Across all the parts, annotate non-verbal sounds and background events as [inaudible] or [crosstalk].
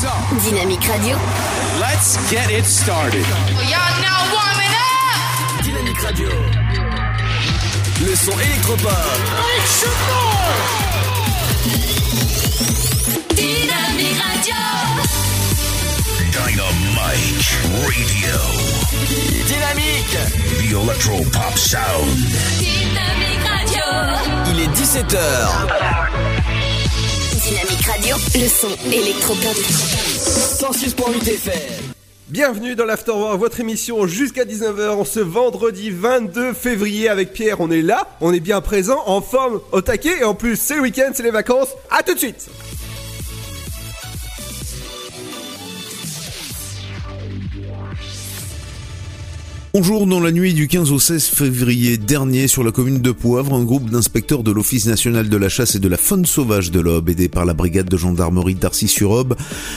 Dynamique Radio. Let's get it started. Y'all now warming up. Dynamique Radio. Le son électropop. Dynamique Radio. Dynamite Radio. Dynamique. The Electro Pop Sound. Dynamique Radio. Il est 17h. Dynamique Radio. Le son électropop. 106.8 FM. Bienvenue dans l'Afterwork, votre émission jusqu'à 19h ce vendredi 22 février avec Pierre. On est là, on est bien présent, en forme, au taquet et en plus c'est le week-end, c'est les vacances. À tout de suite Bonjour, dans la nuit du 15 au 16 février dernier, sur la commune de Poivre, un groupe d'inspecteurs de l'Office national de la chasse et de la faune sauvage de l'Aube, aidé par la brigade de gendarmerie d'Arcy-sur-Aube,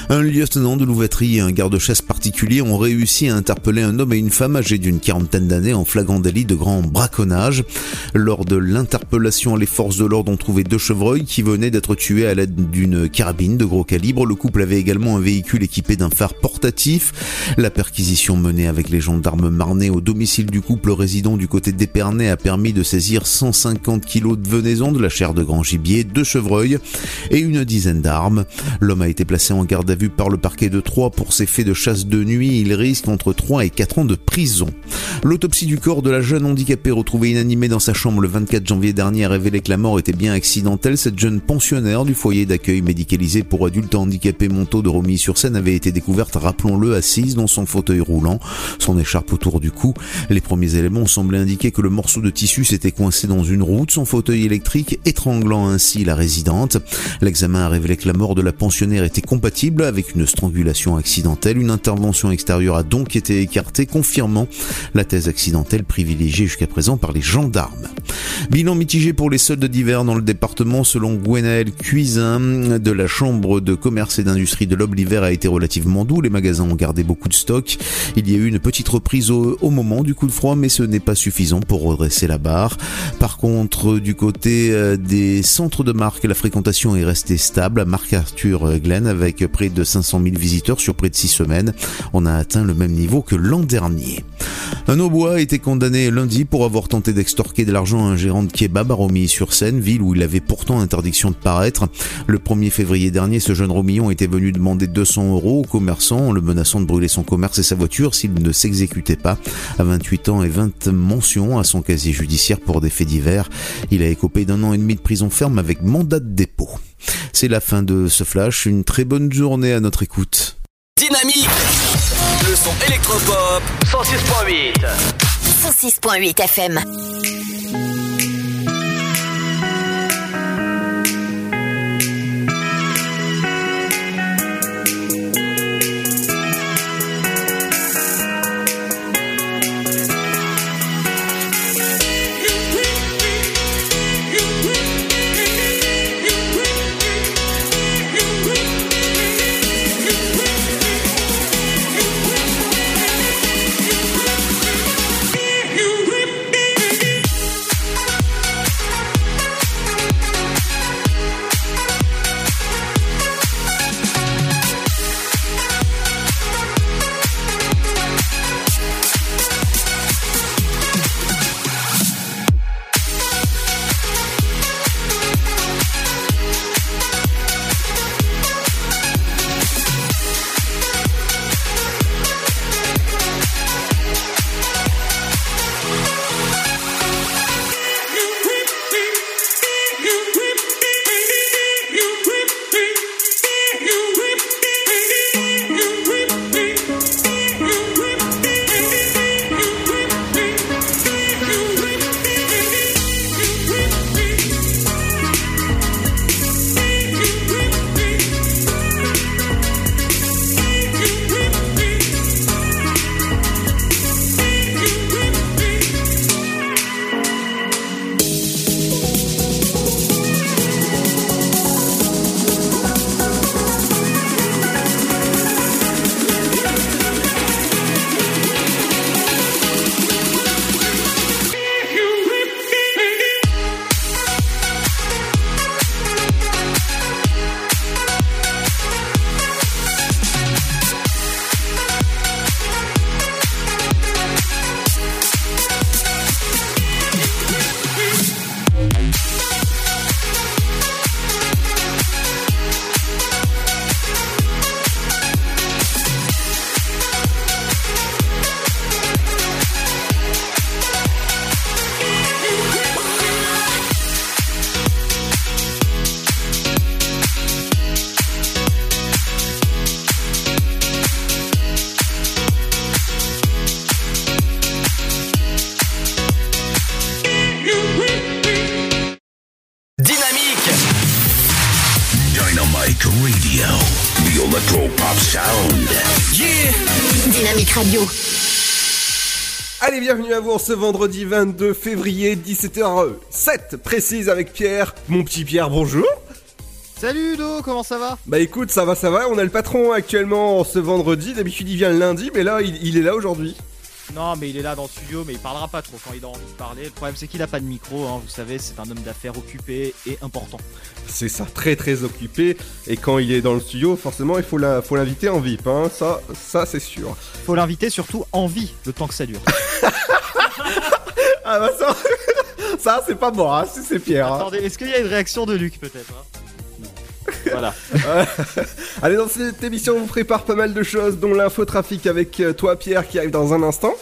un lieutenant de louveterie et un garde-chasse particulier ont réussi à interpeller un homme et une femme âgés d'une quarantaine d'années en flagrant délit de grand braconnage. Lors de l'interpellation, les forces de l'ordre ont trouvé deux chevreuils qui venaient d'être tués à l'aide d'une carabine de gros calibre. Le couple avait également un véhicule équipé d'un phare portatif. La perquisition menée avec les gendarmes marnais au domicile du couple résident du côté d'Épernay a permis de saisir 150 kilos de venaison, de la chair de grand gibier, deux chevreuils et une dizaine d'armes. L'homme a été placé en garde à vue par le parquet de Troyes pour ses faits de chasse de nuit. Il risque entre 3 et 4 ans de prison. L'autopsie du corps de la jeune handicapée retrouvée inanimée dans sa chambre le 24 janvier dernier a révélé que la mort était bien accidentelle. Cette jeune pensionnaire du foyer d'accueil médicalisé pour adultes handicapés Montaut de Romilly-sur-Seine avait été découverte, rappelons-le, assise dans son fauteuil roulant, son écharpe autour du cou. Les premiers éléments semblaient indiquer que le morceau de tissu s'était coincé dans une roue de son fauteuil électrique, étranglant ainsi la résidente. L'examen a révélé que la mort de la pensionnaire était compatible avec une strangulation accidentelle. Une intervention extérieure a donc été écartée, confirmant la thèse accidentelle privilégiée jusqu'à présent par les gendarmes. Bilan mitigé pour les soldes d'hiver dans le département selon Gwenaël Cuisin de la Chambre de commerce et d'industrie de l'Aube. L'hiver a été relativement doux, les magasins ont gardé beaucoup de stock. Il y a eu une petite reprise au, au moment du coup de froid, mais ce n'est pas suffisant pour redresser la barre. Par contre, du côté euh, des centres de marque, la fréquentation est restée stable à Marc Arthur Glen avec près de 500 000 visiteurs sur près de 6 semaines. On a atteint le même niveau que l'an dernier. Un Aubois a été condamné lundi pour avoir tenté d'extorquer de l'argent à un gérant de kebab à Romilly-sur-Seine, ville où il avait pourtant interdiction de paraître. Le 1er février dernier, ce jeune Romillon était venu demander 200 euros au commerçant en le menaçant de brûler son commerce et sa voiture s'il ne s'exécutait pas. À 28 ans et 20 mentions à son casier judiciaire pour des faits divers, il a écopé d'un an et demi de prison ferme avec mandat de dépôt. C'est la fin de ce flash, une très bonne journée à notre écoute. Dynamique. Le son électropop. 106.8. 106.8 FM. En ce vendredi 22 février, 17h07 précise avec Pierre. Mon petit Pierre, bonjour. Salut Udo, comment ça va? Bah écoute, ça va, ça va. On a le patron actuellement en ce vendredi. D'habitude, il vient le lundi, mais là, il, il est là aujourd'hui. Non mais il est là dans le studio mais il parlera pas trop quand il a envie de parler. Le problème c'est qu'il a pas de micro, hein. vous savez c'est un homme d'affaires occupé et important. C'est ça, très très occupé. Et quand il est dans le studio, forcément, il faut la- faut l'inviter en VIP. Hein. Ça, ça c'est sûr. Faut l'inviter surtout en vie le temps que ça dure. [laughs] Ah bah ça, [laughs] ça c'est pas moi, hein, c'est Pierre. hein. Attendez, est-ce qu'il y a une réaction de Luc peut-être hein? Non. Voilà. [laughs] Allez, dans cette émission, on vous prépare pas mal de choses, dont l'infotrafic avec euh, toi, Pierre, qui arrive dans un instant.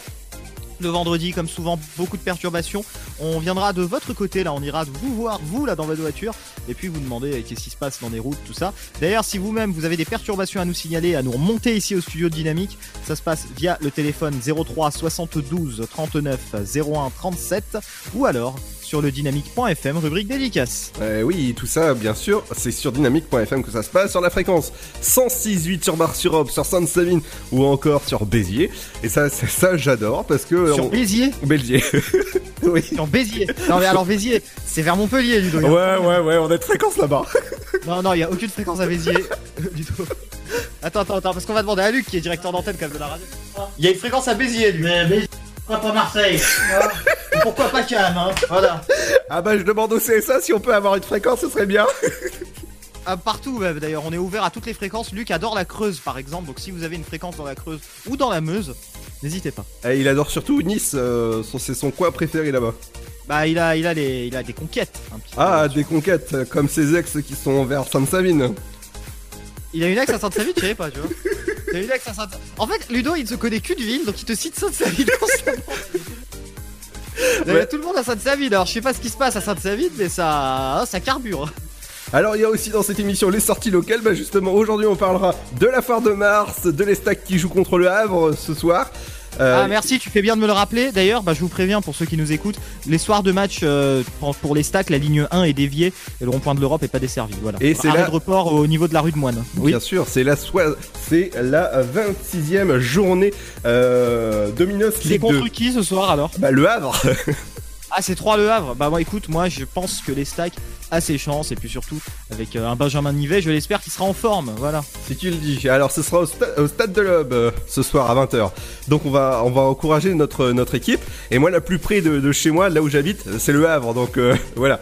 Le vendredi, comme souvent, beaucoup de perturbations. On viendra de votre côté, là, on ira vous voir, vous, là, dans votre voiture, et puis vous demander euh, qu'est-ce qui se passe dans les routes, tout ça. D'ailleurs, si vous-même, vous avez des perturbations à nous signaler, à nous remonter ici au studio de Dynamique, ça se passe via le téléphone 03 72 39 01 37, ou alors sur le dynamique.fm, rubrique dédicace. Euh, oui, tout ça, bien sûr, c'est sur dynamique.fm que ça se passe, sur la fréquence 106.8 sur Bar-sur-Aube, sur Sainte-Savine ou encore sur Béziers. Et ça, ça, j'adore parce que. Sur on- Béziers? Béziers. [laughs] oui. Sur Béziers Non mais alors Béziers, c'est vers Montpellier, Ludo. Ouais, ouais, ouais, on a de fréquence là-bas. [laughs] Non, non, il y a aucune fréquence à Béziers, euh, du tout. Attends, attends, attends, parce qu'on va demander à Luc qui est directeur d'antenne quand même de la radio. Il y a une fréquence à Béziers, lui. Mais, pourquoi pas Marseille? [laughs] Pourquoi pas Cannes hein Voilà. Ah bah, je demande au CSA si on peut avoir une fréquence, ce serait bien. [laughs] Ah, partout, même, d'ailleurs, on est ouvert à toutes les fréquences. Luc adore la Creuse, par exemple, donc si vous avez une fréquence dans la Creuse ou dans la Meuse, n'hésitez pas. Et il adore surtout Nice, euh, c'est son coin préféré là-bas. Bah, il a, il a, les, il a des conquêtes. Un petit peu. Ah, des conquêtes, euh, comme ses ex qui sont vers Sainte-Savine. Il a une ex à Sainte-Savine, je savais pas, tu vois. Il a une ex à Sainte En fait, Ludo, il ne se connaît qu'une ville, donc il te cite Sainte-Savine constamment. Ouais. tout le monde à Sainte-Savine, alors je sais pas ce qui se passe à Sainte-Savine, mais ça, ça carbure. Alors il y a aussi dans cette émission les sorties locales, bah justement aujourd'hui on parlera de la foire de Mars, de l'Estac qui joue contre le Havre ce soir. Euh, Ah merci, tu fais bien de me le rappeler. D'ailleurs, bah, je vous préviens pour ceux qui nous écoutent, les soirs de match euh, pour, les stacks, la ligne 1 est déviée et le rond-point de l'Europe est pas desservi. Voilà. Et c'est là- de report au niveau de la rue de Moine. Oui. Bien sûr, c'est la, soi- c'est la 26e journée euh, Dominos C'est Ligue 2. contre qui ce soir alors? Bah, le Havre [laughs] Ah, c'est 3 le Havre. Bah moi écoute, moi je pense que les stacks a ses chances et puis surtout avec euh, un Benjamin Nivet, je l'espère qu'il sera en forme. Voilà. Si tu le dis. Alors ce sera au, sta- au stade de l'Aube euh, ce soir à 20h. Donc on va, on va encourager notre, notre équipe. Et moi, la plus près de, de chez moi, là où j'habite, c'est le Havre. Donc euh, [laughs] voilà.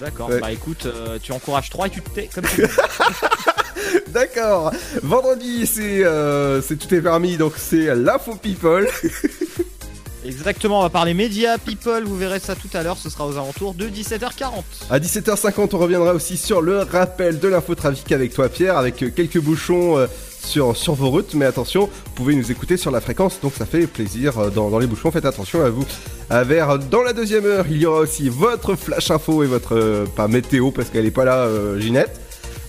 D'accord. Ouais. Bah écoute, euh, tu encourages 3 et tu te tais comme tu veux. [laughs] D'accord. Vendredi, c'est euh, c'est tout est permis. Donc c'est l'info people. [laughs] Exactement, on va parler médias, people, vous verrez ça tout à l'heure, ce sera aux alentours de 17h40. À 17h50, on reviendra aussi sur le rappel de l'infotrafic avec toi, Pierre, avec euh, quelques bouchons euh, sur, sur vos routes. Mais attention, vous pouvez nous écouter sur la fréquence, donc ça fait plaisir euh, dans, les bouchons. Faites attention à vous. À vers dans la deuxième heure, il y aura aussi votre flash info et votre pas météo parce qu'elle est pas là, Ginette.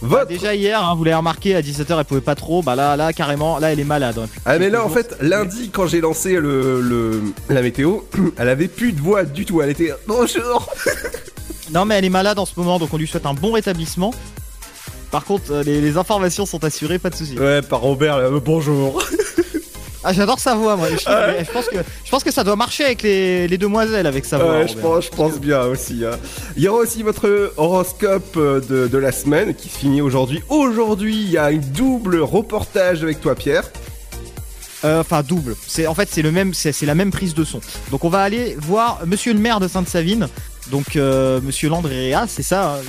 Votre Déjà hier, hein, vous l'avez remarqué, à 17h elle pouvait pas trop, bah là, là carrément, là elle est malade. hein. Ah mais là en fait lundi quand j'ai lancé le, le- la météo, [clears throat] elle avait plus de voix du tout, elle était bonjour. [laughs] Non mais elle est malade en ce moment, donc on lui souhaite un bon rétablissement. Par contre, euh, les, les informations sont assurées, pas de soucis. Ouais par Robert, là, euh, bonjour. [laughs] Ah j'adore sa voix moi, je, trouve- Ouais. je pense que, je pense que ça doit marcher avec les, les demoiselles avec sa voix. Ouais, je pense, je pense bien aussi. hein. Il y aura aussi votre horoscope euh, de, de la semaine qui se finit aujourd'hui. Aujourd'hui, il y a une double reportage avec toi, Pierre. Euh, Enfin double. C'est en fait c'est le même, c'est c'est la même prise de son. Donc on va aller voir Monsieur le maire de Sainte-Savine. Donc euh, Monsieur Landréa, c'est ça.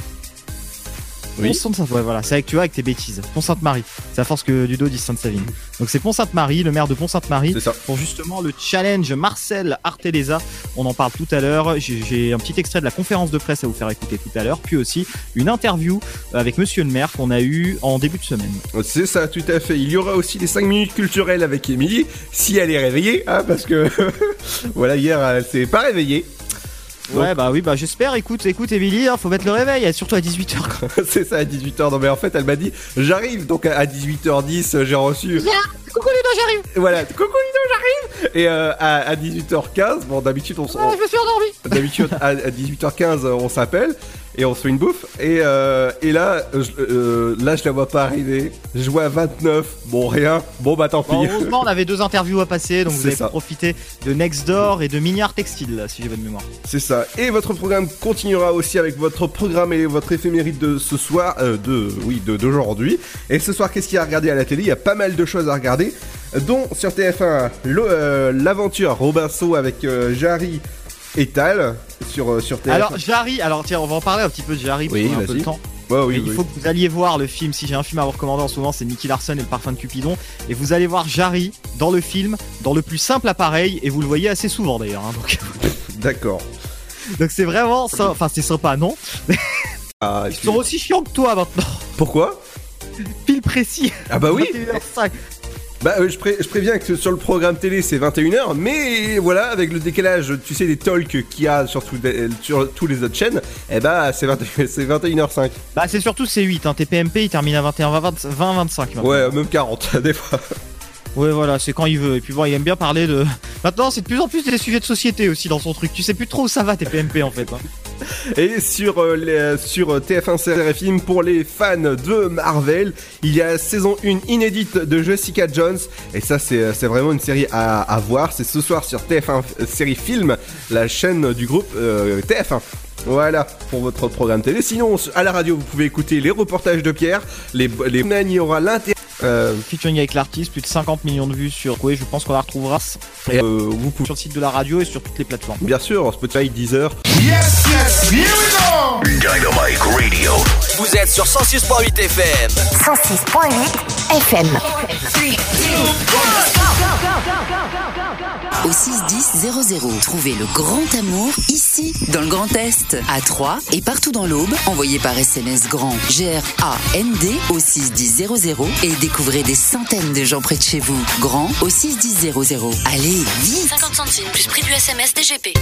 Oui. Pont Sainte ouais, voilà, c'est avec tu vois avec tes bêtises. Pont Sainte-Marie. C'est à force que Dudo dise Sainte-Savine. Donc c'est Pont Sainte-Marie, le maire de Pont Sainte-Marie, C'est ça. pour justement le challenge Marcel Arteleza. On en parle tout à l'heure. J'ai j'ai un petit extrait de la conférence de presse à vous faire écouter tout à l'heure, puis aussi une interview avec Monsieur le maire qu'on a eu en début de semaine. C'est ça, tout à fait. Il y aura aussi les 5 minutes culturelles avec Émilie, si elle est réveillée, hein, parce que [laughs] voilà, hier, elle s'est pas réveillée. Ouais, bah oui, bah j'espère. Écoute, écoute, Émilie, hein, faut mettre le réveil, surtout à 18h. [laughs] c'est ça, à 18h. Non, mais en fait, elle m'a dit, j'arrive. Donc à 18h10, j'ai reçu. Coucou Ludo, j'arrive. Voilà, coucou Ludo, j'arrive. Et euh, à, à 18h15, bon, d'habitude, on, s- on- je me suis endormi. D'habitude, à, à 18h15, on s'appelle. Et on se fait une bouffe. Et, euh, et là, je, euh, là, je la vois pas arriver. Je vois à 29. Bon, rien. Bon, bah tant pis. Bon, heureusement, on avait deux interviews à passer, donc vous avez profiter de Nextdoor et de Mignard Textile, si j'ai bonne mémoire. C'est ça. Et votre programme continuera aussi avec votre programme et votre éphémérite de ce soir, euh, de oui, de d'aujourd'hui. Et ce soir, qu'est-ce qu'il y a à regarder à la télé? Il y a pas mal de choses à regarder, dont sur TF1 l'o- euh, l'aventure Robinson avec euh, Jarry Tal sur euh, sur TF1. Alors, Jarry, alors tiens, on va en parler un petit peu de Jarry, parce Oui, qu'on a un peu de temps. Ouais, oui, il faut que vous alliez voir le film. Si j'ai un film à vous recommander en ce moment, c'est Nicky Larson et le parfum de Cupidon. Et vous allez voir Jarry dans le film, dans le plus simple appareil, et vous le voyez assez souvent d'ailleurs. hein, donc, [laughs] D'accord. donc c'est vraiment ça. Enfin, c'est sympa, non? Ah, Ils sont aussi chiants que toi maintenant. Pourquoi? Pile précis. Ah bah oui. 21h05. Bah, euh, je, pré- je préviens que sur le programme télé c'est 21h, mais voilà, avec le décalage, tu sais, des talks qu'il y a sur, tout- sur tous les autres chaînes, eh bah c'est 20 [laughs] c'est 21h05. Bah, c'est surtout C8. Hein. TPMP, il termine à 21, 20, 20 25. maintenant. Ouais, même 40 [laughs] des fois. Ouais, voilà, c'est quand il veut. Et puis bon, il aime bien parler de. [laughs] Maintenant, c'est de plus en plus des sujets de société aussi dans son truc. Tu sais plus trop où ça va, TPMP en fait. hein. Et sur, euh, les- sur TF1 série film, pour les fans de Marvel, il y a saison 1 inédite de Jessica Jones. Et ça, c'est c'est vraiment une série à, voir. C'est ce soir sur TF1 série film, la chaîne du groupe euh, TF1. Voilà pour votre programme télé. Sinon, à la radio, vous pouvez écouter les reportages de Pierre, les. Euh, Featuring avec l'artiste, plus de 50 millions de vues sur Koé. Je pense qu'on la retrouvera et, euh, vous pouvez, sur le site de la radio et sur toutes les plateformes. bien sûr, Spotify, Deezer. Dynamite Radio. Vous êtes sur 106.8 FM. 106.8 FM. Au 61000. Trouvez le grand amour ici, dans le Grand Est, à Troyes et partout dans l'Aube. Envoyez par SMS grand G-R-A-N-D au 61000 et découvrez des centaines de gens près de chez vous. Grand au 61000. Allez, vite 50 centimes plus prix du SMS DGP.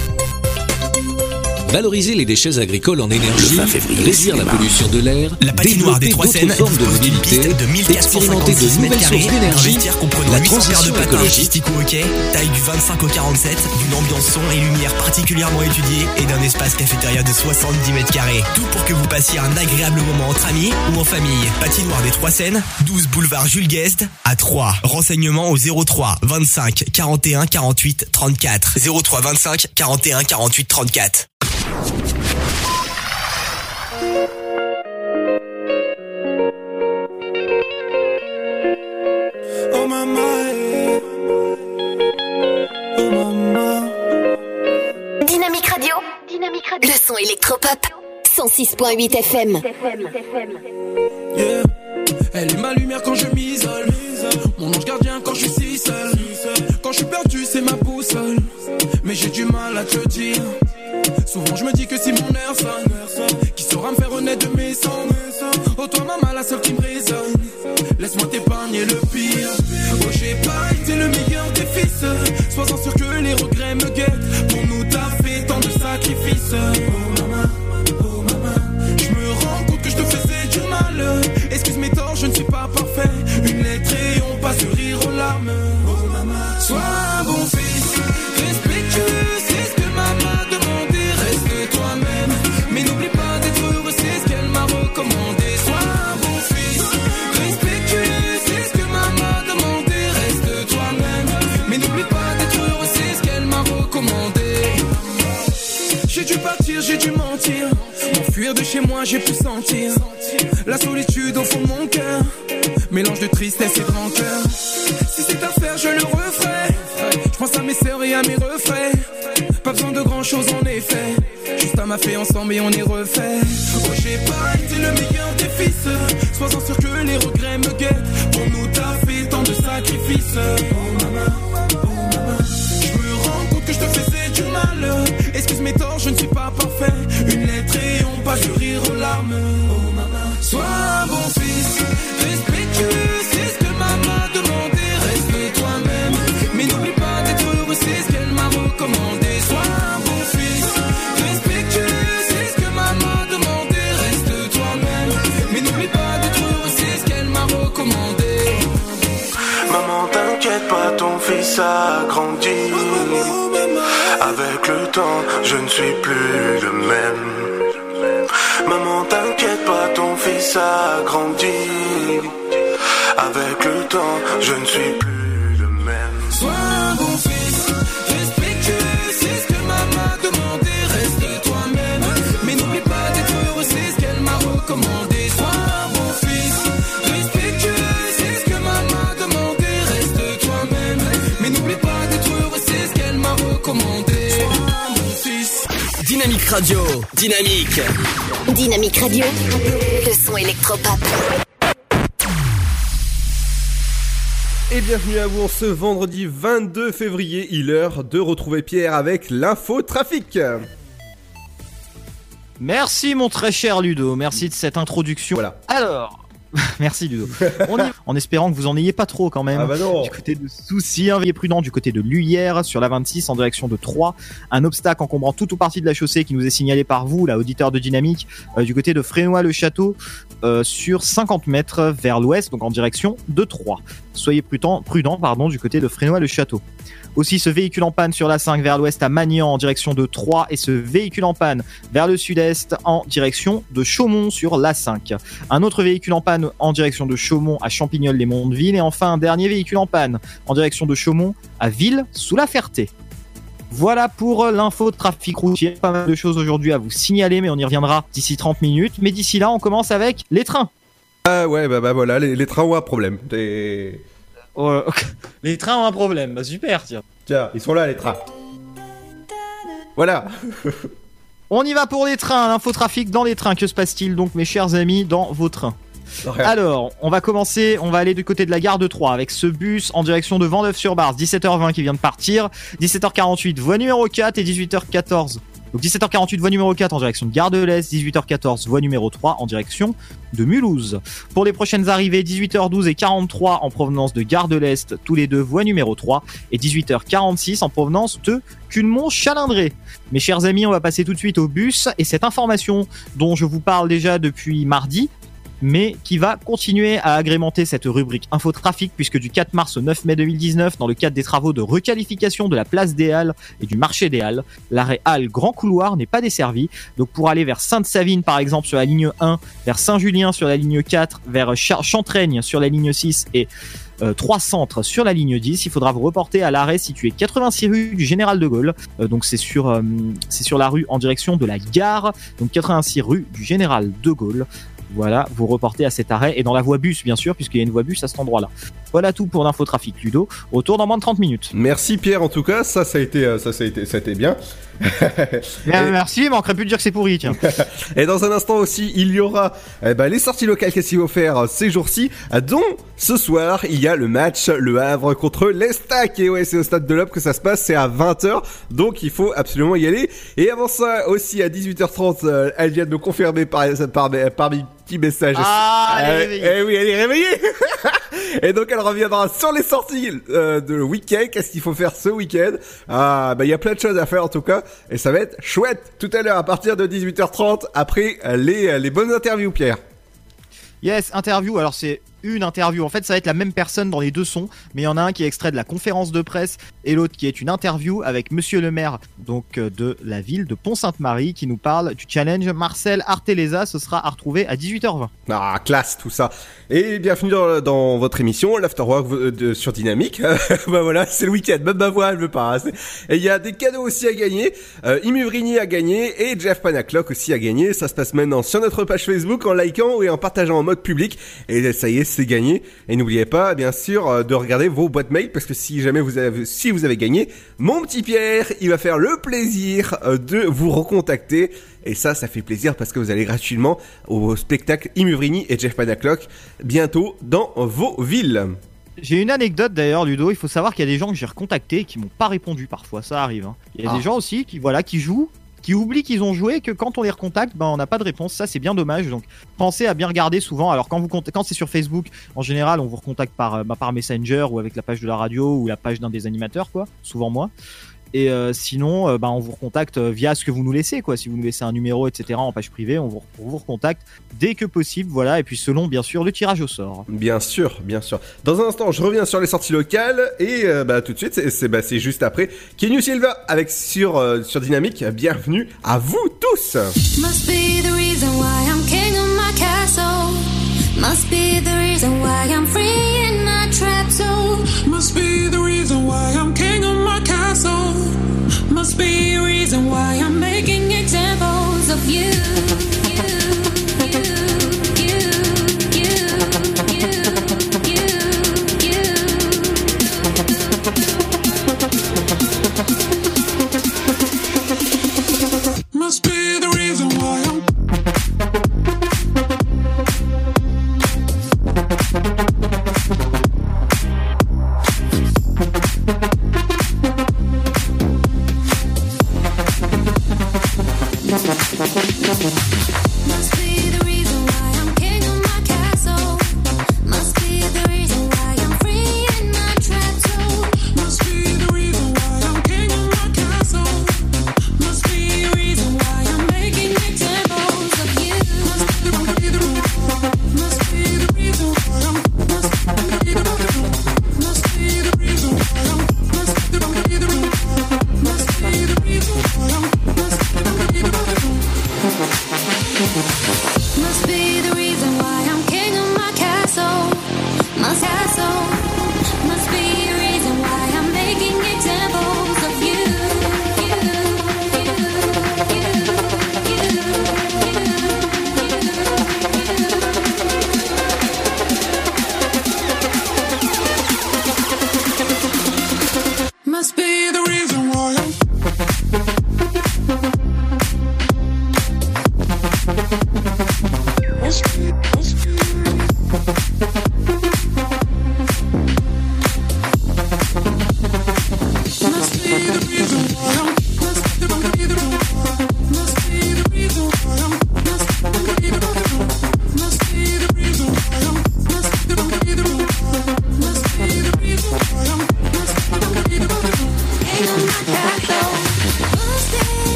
Valoriser les déchets agricoles en énergie, Le 20 février, réduire la pollution de l'air, La patinoire des développer Trois d'autres Seines formes de dispose d'une mobilité, piste de expérimenter de 1456 nouvelles sources d'énergie, la 800 paires de transition patins écologique. au hockey, taille du 25 au 47, d'une ambiance son et lumière particulièrement étudiée et d'un espace cafétéria de 70 mètres carrés. Tout pour que vous passiez un agréable moment entre amis ou en famille. Patinoire des Trois Seines, 12 boulevard Jules Guest à 3. Renseignements au 03 25 41 48 34. 03 25 41 48 34. Oh eh. oh. Dynamique Radio. Dynamique Radio. Le son électropop. 106.8 FM. Yeah. Elle est ma lumière quand je m'isole. Mon ange gardien Mais j'ai du mal à te dire. Souvent je me dis que si mon air sonne, qui saura me faire honnête de mes cendres? Oh toi maman, la seule qui me résonne. Laisse-moi t'épargner le pire. Oh j'ai pas été le meilleur des fils. J'ai pu sentir la solitude au fond de mon cœur. Mélange de tristesse et de rancœur. Si c'est à faire, je le referai. Je pense à mes sœurs et à mes refrains. Pas besoin de grand chose en effet. Juste à ma fait ensemble et on est refait. Oh, j'ai pas été le meilleur des fils. Sois-en sûr que les regrets me guettent. Pour nous, t'as fait tant de sacrifices. Avec le temps, je ne suis plus le même. Maman, t'inquiète pas, ton fils a grandi. Avec le temps, je ne suis plus Radio, dynamique. Dynamique Radio, le son électropop. Et bienvenue à vous en ce vendredi 22 février, il est l'heure de retrouver Pierre avec l'info trafic. Merci mon très cher Ludo, merci de cette introduction. Voilà. Alors, [laughs] merci Ludo. On y en espérant que vous en ayez pas trop quand même. Ah bah non. Du côté de Soucy, un veillez prudent du côté de Luyère sur la 26 en direction de Troyes. Un obstacle encombrant toute ou partie de la chaussée qui nous est signalé par vous, là, auditeur de Dynamique, euh, du côté de Frénois-le-Château euh, sur 50 mètres vers l'ouest, donc en direction de Troyes. Soyez prudent, pardon, du côté de Frénois-le-Château. Aussi ce véhicule en panne sur la 5 vers l'ouest à Magnan en direction de Troyes et ce véhicule en panne vers le sud-est en direction de Chaumont sur la 5. Un autre véhicule en panne en direction de Chaumont à Champignol-les-Mondeville et enfin un dernier véhicule en panne en direction de Chaumont à Ville sous la Ferté. Voilà pour l'info de trafic routier. Pas mal de choses aujourd'hui à vous signaler, mais on y reviendra d'ici 30 minutes. Mais d'ici là, on commence avec les trains. Ah ouais, bah, bah voilà, les, les trains ont un problème. Euh, les trains ont un problème. Bah super, tiens. Tiens, ils sont là les trains. Voilà. [laughs] On y va pour les trains, l'infotrafic dans les trains. Que se passe-t-il donc, mes chers amis, dans vos trains alors, on va commencer, on va aller du côté de la gare de Troyes avec ce bus en direction de Vendeuve-sur-Barse, 17h20 qui vient de partir, 17h48 voie numéro 4 et 18h14. Donc 17h48 voie numéro 4 en direction de Gare de l'Est, 18h14 voie numéro 3 en direction de Mulhouse. Pour les prochaines arrivées, 18h12 et 43 en provenance de Gare de l'Est, tous les deux voie numéro 3 et 18h46 en provenance de Culmont-Chalindré. Mes chers amis, on va passer tout de suite au bus et cette information dont je vous parle déjà depuis mardi mais qui va continuer à agrémenter cette rubrique infotrafic puisque du 4 mars au 9 mai 2019, dans le cadre des travaux de requalification de la place des Halles et du marché des Halles, l'arrêt Halles Grand Couloir n'est pas desservi. Donc pour aller vers Sainte-Savine par exemple sur la ligne 1, vers Saint-Julien sur la ligne 4, vers Ch- Chantraigne sur la ligne 6 et euh, trois centres sur la ligne 10. Il faudra vous reporter à l'arrêt situé 86 rue du Général de Gaulle. Euh, donc c'est sur euh, c'est sur la rue en direction de la gare. Donc 86 rue du Général de Gaulle. Voilà, vous reportez à cet arrêt et dans la voie bus bien sûr puisqu'il y a une voie bus à cet endroit-là. Voilà tout pour l'infotrafic Ludo. Retour dans moins de 30 minutes. Merci Pierre en tout cas, ça ça euh, ça ça a été ça a été bien. [laughs] Merci, il manquerait plus de dire que c'est pourri tiens. [laughs] Et dans un instant aussi, il y aura eh ben, les sorties locales qu'est-ce qu'il faut faire euh, ces jours-ci, dont ce soir, il y a le match Le Havre contre l'Estac. Et ouais, c'est au stade de l'Op que ça se passe, c'est à 20h, donc il faut absolument y aller. Et avant ça, aussi à 18h30, euh, elle vient de nous confirmer par, par, par mes petits messages. Ah, elle est Euh, réveillée. Eh oui, elle est réveillée [laughs] [laughs] Et donc elle reviendra sur les sorties euh, de week-end. Qu'est-ce qu'il faut faire ce week-end? Ah, bah il y a plein de choses à faire en tout cas, et ça va être chouette. Tout à l'heure à partir de 18h30 après les les bonnes interviews, Pierre. Yes, interview. Alors c'est une interview. En fait, ça va être la même personne dans les deux sons, mais il y en a un qui est extrait de la conférence de presse et l'autre qui est une interview avec Monsieur le maire donc euh, de la ville de Pont-Sainte-Marie qui nous parle du challenge Marcel Arteleza. Ce sera à retrouver à 18h20. Ah, classe tout ça. Et bienvenue dans, dans votre émission, l'Afterwork euh, sur Dynamique. [laughs] bah voilà, c'est le week-end, même ma voix elle veut pas. Et il y a des cadeaux aussi à gagner. Euh, Imuvrini a gagné et Jeff Panaclock aussi a gagné. Ça se passe maintenant sur notre page Facebook en likant et en partageant en mode public. Et ça y est, c'est gagné. Et n'oubliez pas, bien sûr, euh, de regarder vos boîtes mail parce que si jamais vous avez, si vous avez gagné, mon petit Pierre, il va faire le plaisir euh, de vous recontacter. Et ça, ça fait plaisir parce que vous allez gratuitement au spectacle Imuvrini et Jeff Panaclock bientôt dans vos villes. J'ai une anecdote d'ailleurs, Ludo. Il faut savoir qu'il y a des gens que j'ai recontactés qui m'ont pas répondu parfois. Ça arrive. hein. Il y a Ah. des gens aussi qui voilà qui jouent, qui oublient qu'ils ont joué, que quand on les recontacte, ben on n'a pas de réponse. Ça c'est bien dommage. Donc pensez à bien regarder souvent. Alors quand quand c'est sur Facebook, en général, on vous recontacte par euh, bah, par Messenger ou avec la page de la radio ou la page d'un des animateurs, quoi. Souvent moi. Et euh, sinon, euh, bah, on vous recontacte euh, via ce que vous nous laissez, quoi. Si vous nous laissez un numéro, etc. en page privée, on vous, on vous recontacte dès que possible, voilà. Et puis selon, bien sûr, le tirage au sort. Bien sûr, bien sûr. Dans un instant, je reviens sur les sorties locales et euh, bah, tout de suite, c'est- bah, c'est juste après Kenyu Silva avec sur euh, sur Dynamique. Bienvenue à vous tous. Must be the reason why I'm king of my castle. Must be the reason why I'm free in my trap zone. Must be the reason why I'm king of my reason why I'm making examples of you.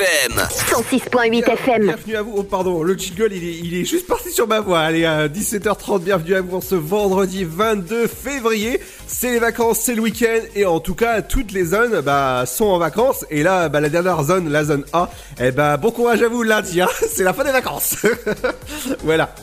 FM. 106.8 FM. Bienvenue à vous. Oh pardon, le jingle il est, il est juste parti sur ma voix. Allez, à 17h30, bienvenue à vous en ce vendredi 22 février. C'est les vacances, c'est le week-end et en tout cas toutes les zones bah, sont en vacances. Et là, bah, la dernière zone, la zone A, eh bah, bon courage à vous lundi, hein. [laughs] c'est la fin des vacances. [laughs] voilà.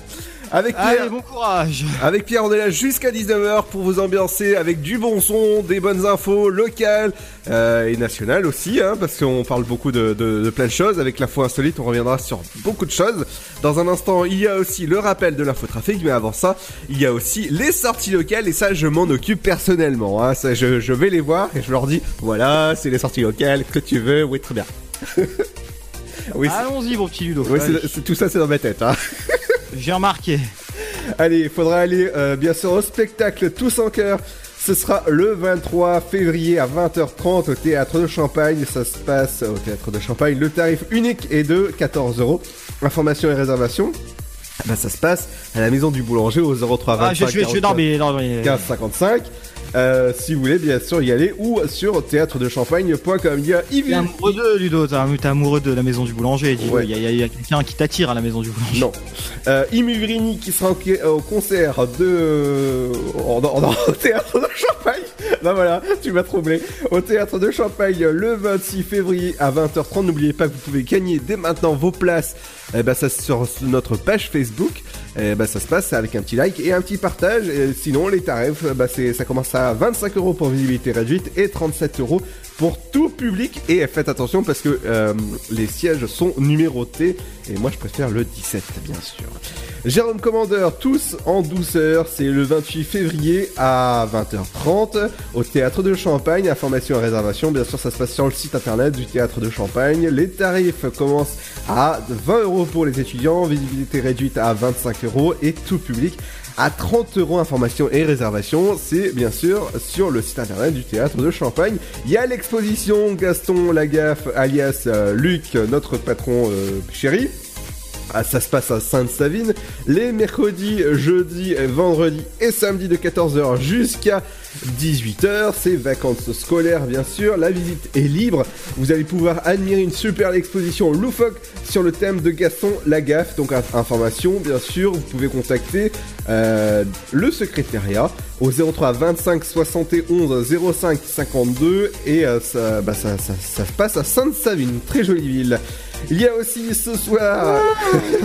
Avec Pierre, Allez, bon courage. avec Pierre, on est là jusqu'à 19h pour vous ambiancer avec du bon son, des bonnes infos locales euh, et nationales aussi, hein, parce qu'on parle beaucoup de, de, de plein de choses. Avec l'info insolite, on reviendra sur beaucoup de choses. Dans un instant, il y a aussi le rappel de l'infotrafic, mais avant ça, il y a aussi les sorties locales et ça, je m'en occupe personnellement. Hein, ça, je, je vais les voir et je leur dis, voilà, c'est les sorties locales que tu veux, oui, très bien. [laughs] oui, Allons-y, mon petit Ludo. oui, Allez. c'est- c'est- tout ça, c'est dans ma tête. Hein. [laughs] J'ai remarqué. Allez, il faudra aller euh, bien sûr au spectacle Tous en cœur. Ce sera le 23 février à 20h30 au théâtre de Champagne. Ça se passe au théâtre de Champagne. Le tarif unique est de 14 euros. Information et réservation. Bah, ça se passe à la maison du boulanger au 03 25 Ah, je, je, je, non, mais, non, mais- 15 55. Euh, si vous voulez bien sûr y aller ou sur théâtredechampagne.com. Il y a Yves T'es amoureux de Ludo, t'es amoureux de la maison du boulanger. Ouais. Il y a, quelqu'un qui t'attire à la maison du boulanger. Non. Euh, Imuvrini qui sera au, au concert de. en- en- au théâtre de Champagne. Bah voilà, tu m'as troublé. Au théâtre de Champagne le 26 février à 20h30. N'oubliez pas que vous pouvez gagner dès maintenant vos places. Eh ben, ça sur notre page Facebook. Eh ben, ça se passe avec un petit like et un petit partage. Sinon, les tarifs, bah, ça commence à 25 euros pour visibilité réduite et 37 euros pour tout public. Et faites attention parce que euh, les sièges sont numérotés. Et moi, je préfère le 17, bien sûr. Jérôme Commander, tous en douceur, c'est le 28 février à 20h30 au Théâtre de Champagne. Information et réservation, bien sûr, ça se passe sur le site internet du Théâtre de Champagne. Les tarifs commencent à 20 euros pour les étudiants, visibilité réduite à 25 euros et tout public à 30 euros. Information et réservation, c'est bien sûr sur le site internet du Théâtre de Champagne. Il y a l'exposition Gaston Lagaffe, alias euh, Luc, notre patron euh, chéri. Ah, ça se passe à Sainte-Savine les mercredis, jeudis, vendredis et samedis de 14h jusqu'à 18h. C'est vacances scolaires bien sûr. La visite est libre. Vous allez pouvoir admirer une super exposition loufoque sur le thème de Gaston Lagaffe. Donc information bien sûr, vous pouvez contacter euh, le secrétariat au 03 25 71 05 52 et euh, ça, bah, ça, ça, ça se passe à Sainte-Savine, très jolie ville. Il y a aussi ce soir,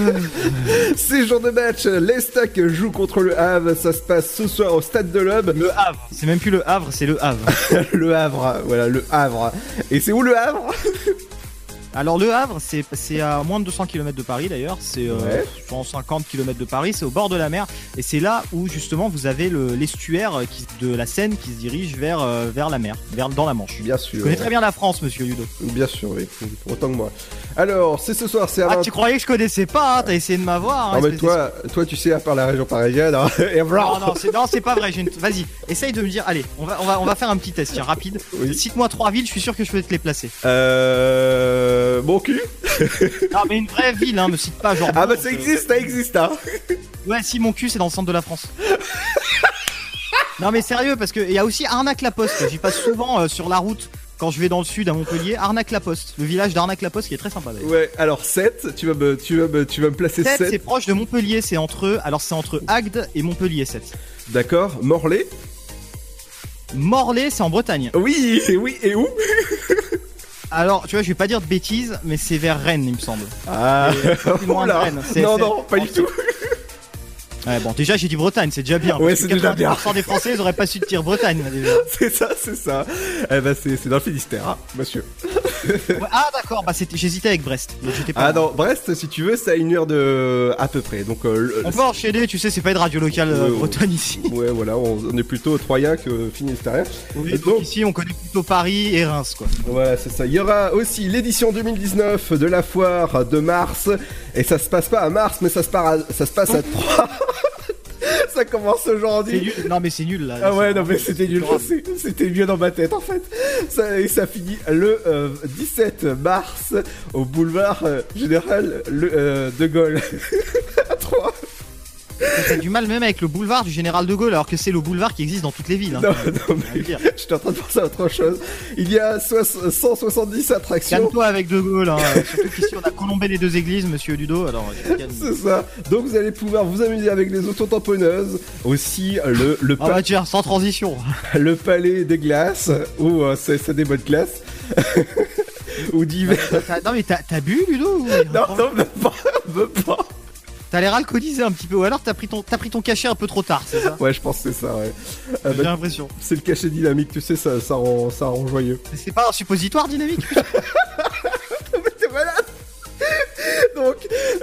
[laughs] ces jours de match, l'Estac joue contre le Havre, ça se passe ce soir au Stade de l'Aube. Le Havre, c'est même plus le Havre, c'est le Havre. [laughs] le Havre, voilà, le Havre. Et c'est où le Havre? [laughs] Alors le Havre, c'est à moins de 200 km de Paris d'ailleurs, c'est euh, Ouais. 150 km de Paris, c'est au bord de la mer et c'est là où justement vous avez le- l'estuaire qui- de la Seine qui se dirige vers euh, vers la mer, vers dans la Manche. Bien sûr. Je connais très bien la France, monsieur Ludo. Bien sûr, oui, autant que moi. Alors, c'est ce soir, c'est à Ah, 20 tu croyais que je connaissais pas hein, T'as essayé de m'avoir. hein, Non mais toi, toi tu sais à part la région parisienne, hein, [laughs] et. Non, non, c'est, pas vrai. j'ai une- Vas-y, essaye de me dire. Allez, on va, on va, on va faire un petit test, tiens, rapide. Cite-moi trois villes, je suis sûr que je peux te les placer. Euh... Mon cul Non, mais une vraie ville, hein, me cite pas genre. Ah bah ça existe, ça existe, hein Ouais, si mon cul, c'est dans le centre de la France. non, mais sérieux, parce qu'il y a aussi Arnaque-la-Poste. J'y passe souvent euh, sur la route quand je vais dans le sud à Montpellier. Arnaque-la-Poste, le village d'Arnaque-la-Poste qui est très sympa d'ailleurs. Ouais, alors 7, tu vas me, tu vas me, tu vas me placer 7, 7. c'est proche de Montpellier, c'est entre. Alors, c'est entre Agde et Montpellier 7. D'accord, Morlaix? Morlaix, c'est en Bretagne. Oui, oui, et où? Alors, tu vois, je vais pas dire de bêtises, mais c'est vers Rennes, il me semble. Ah, loin de oula. Rennes. C'est- non, non, pas du tout. Ouais, bon, déjà, j'ai dit Bretagne, c'est déjà bien. Ouais, c'est déjà bien. 90% des Français, ils auraient pas su dire Bretagne, [laughs] déjà. C'est ça, c'est ça. Eh ben c'est dans le Finistère, hein, monsieur. Ouais, ah, d'accord, bah, j'hésitais avec Brest. pas Ah non, Brest, si tu veux, c'est à une heure de... à peu près. Donc, euh, On peut enchaîner, tu sais, c'est pas une radio locale euh, Ouais, bretonne ici. Ouais, [laughs] voilà, on, on est plutôt troyen que finistérien. Oui, Et donc ici, on connaît plutôt Paris et Reims, quoi. Voilà, c'est ça. Il y aura aussi l'édition 2019 de la foire de mars. Et ça se passe pas à Mars, mais ça se, à- ça se passe à [laughs] 3. Ça commence aujourd'hui. Non, mais c'est nul, là. Ah ouais, non mais c'était nul, c'était mieux dans ma tête en fait. Ça, et ça finit le euh, 17 mars au boulevard euh, général le, euh, de Gaulle. [laughs] à 3. T'as du mal même avec le boulevard du Général de Gaulle, alors que c'est le boulevard qui existe dans toutes les villes. hein. Non, non, le dire. [laughs] J'étais en train de penser à autre chose. Il y a soix- 170 attractions. Calme-toi avec De Gaulle, hein. [laughs] surtout qu'ici on a colombé les deux églises, monsieur Ludo, alors euh. [laughs] C'est ça. Donc vous allez pouvoir vous amuser avec les autotamponneuses. Aussi le, le, Ah pa- bah tiens, sans transition. le palais des glaces. Ou euh, c'est c'est des bonnes glaces. ou divers. Non mais t'as bu Ludo ou- Non, non, même pas. Pas. T'as l'air alcoolisé un petit peu, ou alors t'as pris ton t'as pris ton cachet un peu trop tard, c'est ça Ouais, je pense que c'est ça, ouais. Ah, J'ai bah, l'impression. c'est le cachet dynamique, tu sais, ça, ça, rend, ça rend joyeux. Mais C'est pas un suppositoire dynamique [laughs] [laughs] Donc,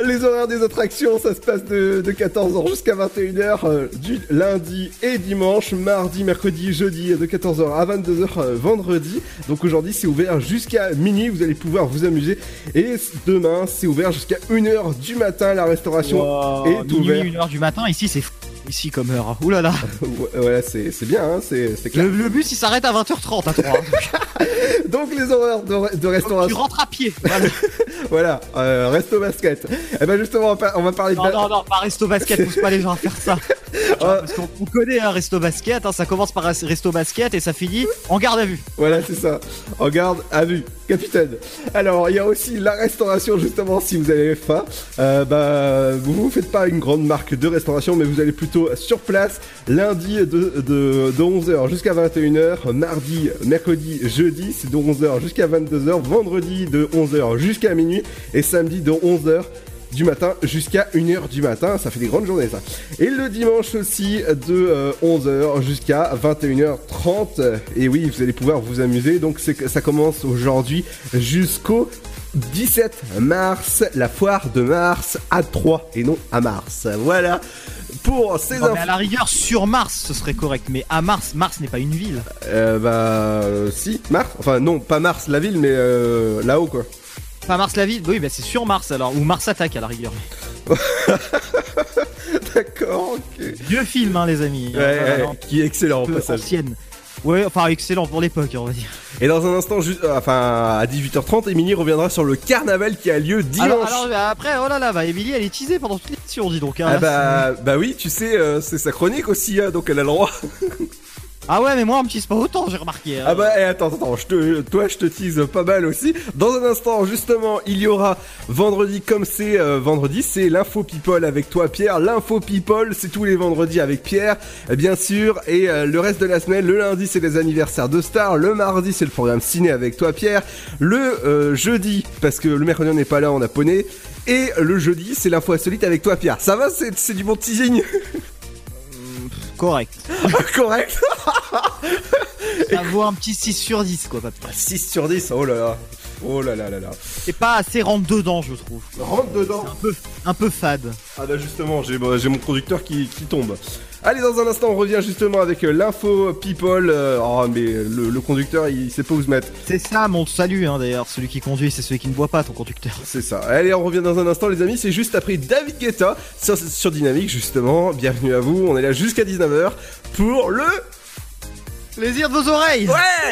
les horaires des attractions, ça se passe de, de 14h jusqu'à 21h, euh, du lundi et dimanche, mardi, mercredi, jeudi, de 14h à 22h euh, vendredi. Donc aujourd'hui, c'est ouvert jusqu'à minuit, vous allez pouvoir vous amuser. Et demain, c'est ouvert jusqu'à 1h du matin, la restauration est ouverte. 1h du matin, ici c'est fou. Ici comme heure. Ouh là là. Ouais, c'est c'est bien, hein, c'est c'est clair. Le, le bus il s'arrête à 20h30 à 3. Donc les horaires de, de tu restauration, rentres à pied. Voilà. [laughs] voilà, euh, resto basket. Et ben justement, on va, par- on va parler de... Non, non, non, pas resto basket, pousse pas les gens à faire ça. [laughs] Parce qu'on on connaît un resto basket, hein, ça commence par un resto basket et ça finit en garde à vue. Voilà, c'est ça. En garde à vue, capitaine. Alors, il y a aussi la restauration, justement, si vous avez faim. Euh, bah, vous vous faites pas une grande marque de restauration, mais vous allez plutôt sur place, lundi de, de, de 11h jusqu'à 21h, mardi, mercredi, jeudi, c'est de 11h jusqu'à 22h, vendredi de 11h jusqu'à minuit, et samedi de 11h du matin jusqu'à 1h du matin. Ça fait des grandes journées ça. Et le dimanche aussi de 11h jusqu'à 21h30. Et oui, vous allez pouvoir vous amuser. Donc ça commence aujourd'hui jusqu'au 17 mars, la foire de Mars à 3 et non à Mars. Voilà pour ces infos. à la rigueur, sur Mars, ce serait correct. Mais à Mars, Mars n'est pas une ville. Euh, bah euh, si, Mars. Enfin non, pas Mars la ville, mais euh, là-haut quoi. Pas Mars la ville Oui, bah c'est sur Mars alors. Ou Mars attaque à la rigueur. [laughs] D'accord, ok. Vieux film, hein, les amis. Ouais, Voilà, ouais, qui est excellent peu passage. ancienne. Ouais, enfin excellent pour l'époque, on va dire. Et dans un instant, juste, euh, enfin à 18h30, Émilie reviendra sur le carnaval qui a lieu dimanche. Alors, alors, bah, après, oh là là, bah, Émilie, elle est teasée pendant toute l'émission, dis donc. hein. Ah bah, bah oui, tu sais, euh, c'est sa chronique aussi, hein, donc elle a le droit. [laughs] Ah ouais, mais moi, on me tease pas autant, j'ai remarqué. hein. Ah bah, eh, attends, attends, je te, toi je te tease pas mal aussi. Dans un instant, justement, il y aura vendredi comme c'est euh, vendredi, c'est l'info people avec toi Pierre. L'info people, c'est tous les vendredis avec Pierre, bien sûr. Et euh, le reste de la semaine, le lundi c'est les anniversaires de stars, le mardi c'est le programme ciné avec toi Pierre, le euh, jeudi parce que le mercredi on n'est pas là, on a poney. Et le jeudi, c'est l'info insolite avec toi, Pierre. Ça va, c'est du bon teasing [laughs] Correct. [laughs] Correct Ça vaut un petit 6 sur 10, quoi, pas plus. 6 sur 10, oh là là. Oh là là là là. C'est pas assez rentre dedans, je trouve. Rentre dedans Un peu, un peu fade. Ah bah justement, j'ai bah, j'ai mon conducteur qui, qui tombe. Allez, dans un instant, on revient justement avec euh, l'info people. euh, oh, mais le, le conducteur, il sait pas où se mettre. C'est ça, mon salut, hein, d'ailleurs. Celui qui conduit, c'est celui qui ne boit pas, ton conducteur. C'est ça. Allez, on revient dans un instant, les amis. C'est juste après David Guetta sur, sur Dynamique, justement. Bienvenue à vous. On est là jusqu'à 19h pour le. Plaisir de vos oreilles Ouais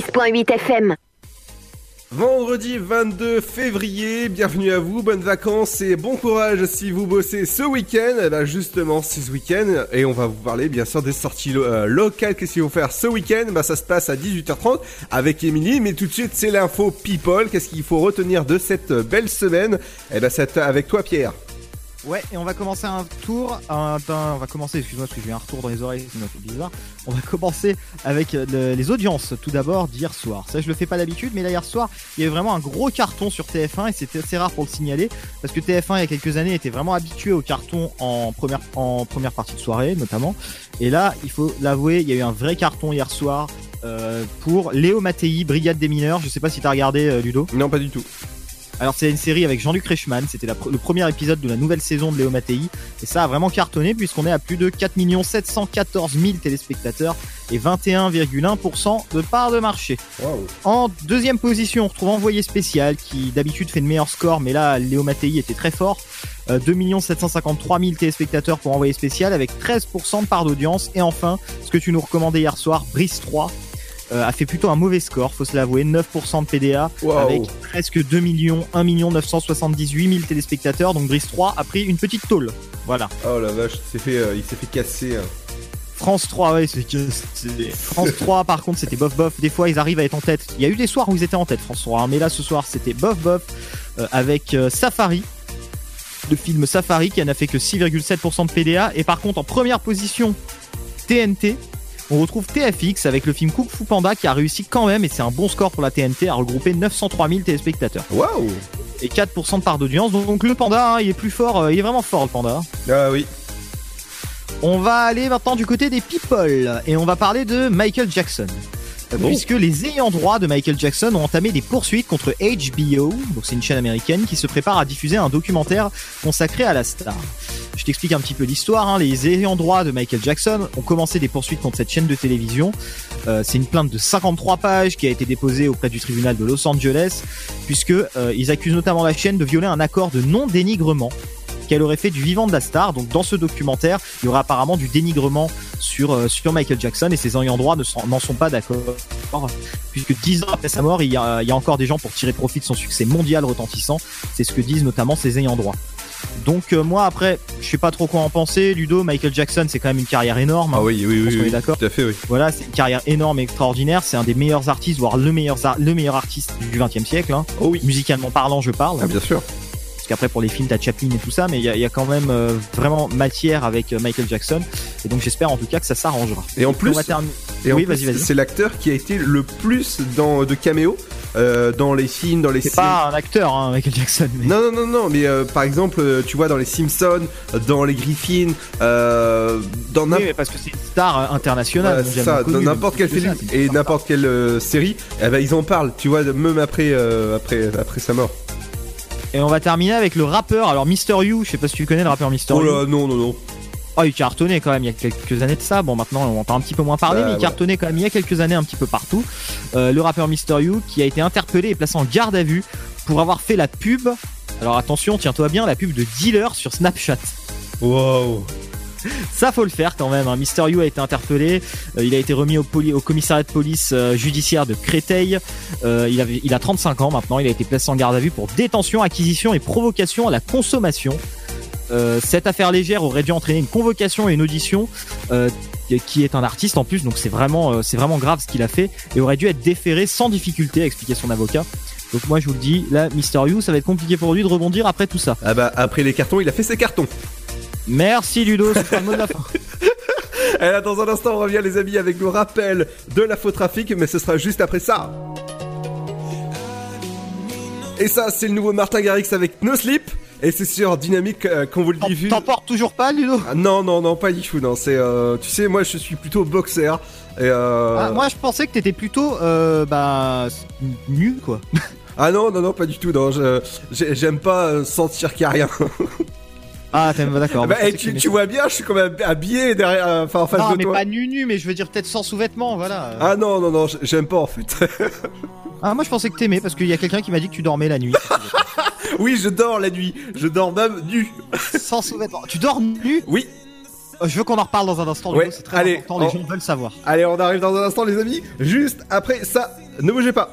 106.8 FM. 106.8 FM. Vendredi 22 février, bienvenue à vous, bonnes vacances et bon courage si vous bossez ce week-end. Eh ben justement, c'est ce week-end et on va vous parler bien sûr des sorties euh, locales. Qu'est-ce qu'il faut faire ce week-end? Bah ça se passe à 18h30 avec Émilie, mais tout de suite c'est l'info people. Qu'est-ce qu'il faut retenir de cette euh, belle semaine? Eh ben c'est avec toi Pierre. Ouais, et on va commencer un tour. un- on va commencer, excuse-moi parce que j'ai un retour dans les oreilles, ça me fait bizarre. On va commencer avec le- les audiences tout d'abord d'hier soir. Ça, je le fais pas d'habitude, mais là, hier soir, il y avait vraiment un gros carton sur TF1 et c'était assez rare pour le signaler parce que TF1 il y a quelques années était vraiment habitué au carton en première, en première partie de soirée notamment. Et là, il faut l'avouer, il y a eu un vrai carton hier soir. euh, pour Léo Mattei, Brigade des mineurs. Je sais pas si t'as regardé euh, Ludo. Non, pas du tout. Alors c'est une série avec Jean-Luc Reichmann, c'était le premier épisode de la nouvelle saison de Léo Mattei. Et ça a vraiment cartonné puisqu'on est à plus de 4 714 000 téléspectateurs et 21,1% de part de marché. En deuxième position, on retrouve Envoyé spécial qui d'habitude fait de meilleurs scores mais là Léo Mattei était très fort. Euh, 2 753 000 téléspectateurs pour Envoyé spécial avec 13% de part d'audience. Et enfin ce que tu nous recommandais hier soir, Brice 3 euh, a fait plutôt un mauvais score, faut se l'avouer, 9% de PDA Wow. avec presque 2 millions, 1 million 978 000 téléspectateurs. Donc Brice 3 a pris une petite tôle. Voilà. Oh la vache, il s'est fait, euh, il s'est fait casser. hein. France 3, ouais, c'est France 3, par contre, c'était bof bof. Des fois, ils arrivent à être en tête. Il y a eu des soirs où ils étaient en tête, France 3, hein, mais là, ce soir, c'était bof bof euh, avec Safari. Le film Safari qui n'a fait que 6,7% de PDA. Et par contre, en première position, TNT. On retrouve TFX avec le film Kung Fu Panda qui a réussi quand même, et c'est un bon score pour la TNT, à regrouper 903 000 téléspectateurs. Waouh Et 4% de part d'audience. Donc, donc le panda, hein, il est plus fort, euh, il est vraiment fort le panda. Ah oui. On va aller maintenant du côté des people et on va parler de Michael Jackson. Euh. Puisque les ayants droit de Michael Jackson ont entamé des poursuites contre HBO, donc c'est une chaîne américaine qui se prépare à diffuser un documentaire consacré à la star. Je t'explique un petit peu l'histoire. hein. Les ayants droit de Michael Jackson ont commencé des poursuites contre cette chaîne de télévision. Euh, c'est une plainte de 53 pages qui a été déposée auprès du tribunal de Los Angeles, puisque euh, ils accusent notamment la chaîne de violer un accord de non-dénigrement qu'elle aurait fait du vivant de la star. Donc dans ce documentaire, il y aura apparemment du dénigrement sur, euh, sur Michael Jackson et ses ayants droit ne sont- n'en sont pas d'accord. Puisque dix ans après sa mort, il y, a, il y a encore des gens pour tirer profit de son succès mondial retentissant. C'est ce que disent notamment ses ayants droit. Donc euh, moi après, je sais pas trop quoi en penser. Ludo, Michael Jackson, c'est quand même une carrière énorme. hein. Ah oui, oui, oui, est oui. d'accord. Tout à fait, oui. Voilà, c'est une carrière énorme et extraordinaire. C'est un des meilleurs artistes, voire le meilleur, le meilleur artiste du XXe siècle. Hein. Oh oui. Musicalement parlant, je parle. Ah bien sûr. Qu'après, pour les films, t'as Chaplin et tout ça, mais il y, a- il y a quand même euh, vraiment matière avec euh, Michael Jackson. Et donc, j'espère en tout cas que ça s'arrangera. Et en plus, et oui, vas-y, vas-y. c'est l'acteur qui a été le plus dans de caméos euh, dans les films, dans les C'est séries. pas un acteur, hein, Michael Jackson. Mais... Non, non, non, non, mais euh, par exemple, euh, tu vois, dans les Simpsons, dans les Griffins, dans n'importe parce que c'est une star internationale. Voilà, ça, dans n'importe quel film et n'importe quelle série, eh ben, ils en parlent, tu vois, même après, après, après sa mort. Et on va terminer avec le rappeur. Alors, Mister You, je sais pas si tu connais le rappeur Mister Oh You. là, non, non, non. Oh, il cartonnait quand même il y a quelques années de ça. Bon, maintenant on entend un petit peu moins parler, Bah, mais il cartonnait quand même il y a quelques années un petit peu partout. Euh, le rappeur Mister You qui a été interpellé et placé en garde à vue pour avoir fait la pub. Alors attention, tiens-toi bien, la pub de dealer sur Snapchat. Wow. Ça faut le faire quand même. Hein. Mister You a été interpellé. Euh, il a été remis au, commissariat de police euh, judiciaire de Créteil. Euh, il, a 35 ans maintenant. Il a été placé en garde à vue pour détention, acquisition et provocation à la consommation. Cette affaire légère aurait dû entraîner une convocation et une audition. qui est un artiste en plus, donc c'est vraiment, c'est vraiment grave ce qu'il a fait et aurait dû être déféré sans difficulté, a expliqué son avocat. Donc moi je vous le dis, là, Mister You, ça va être compliqué pour lui de rebondir après tout ça. Ah bah, après les cartons, il a fait ses cartons. Merci Ludo, c'est le mot de la fin. [laughs] Et là, dans un instant, on revient, les amis, avec le rappel de l'infotrafic, mais ce sera juste après ça. Et ça, c'est le nouveau Martin Garrix avec No Sleep. Et c'est sur Dynamique euh, qu'on vous le diffuse. T'en portes toujours pas, Ludo? Ah, Non, non, non, pas du tout. Non, c'est, euh, tu sais, moi, je suis plutôt boxer. Et euh... Ah, moi je pensais que t'étais plutôt euh, bah nu quoi. ah non, non, non, pas du tout. Non, j'aime pas sentir qu'il y a rien. [laughs] Ah t'aimes d'accord. Bah, tu, vois bien, je suis quand même habillé derrière, euh, enfin en face non de mais toi. pas nu nu mais je veux dire peut-être sans sous-vêtements voilà. Ah non, non, non, j'aime pas en fait. [laughs] Ah moi je pensais que t'aimais parce qu'il y a quelqu'un qui m'a dit que tu dormais la nuit. [laughs] oui, je dors la nuit. Je dors même nu. [laughs] sans sous-vêtements. Tu dors nu? Oui. Euh, Je veux qu'on en reparle dans un instant. Ouais, c'est très allez, important. Les on- gens veulent savoir. Allez, on arrive dans un instant, les amis. Juste après ça, ne bougez pas.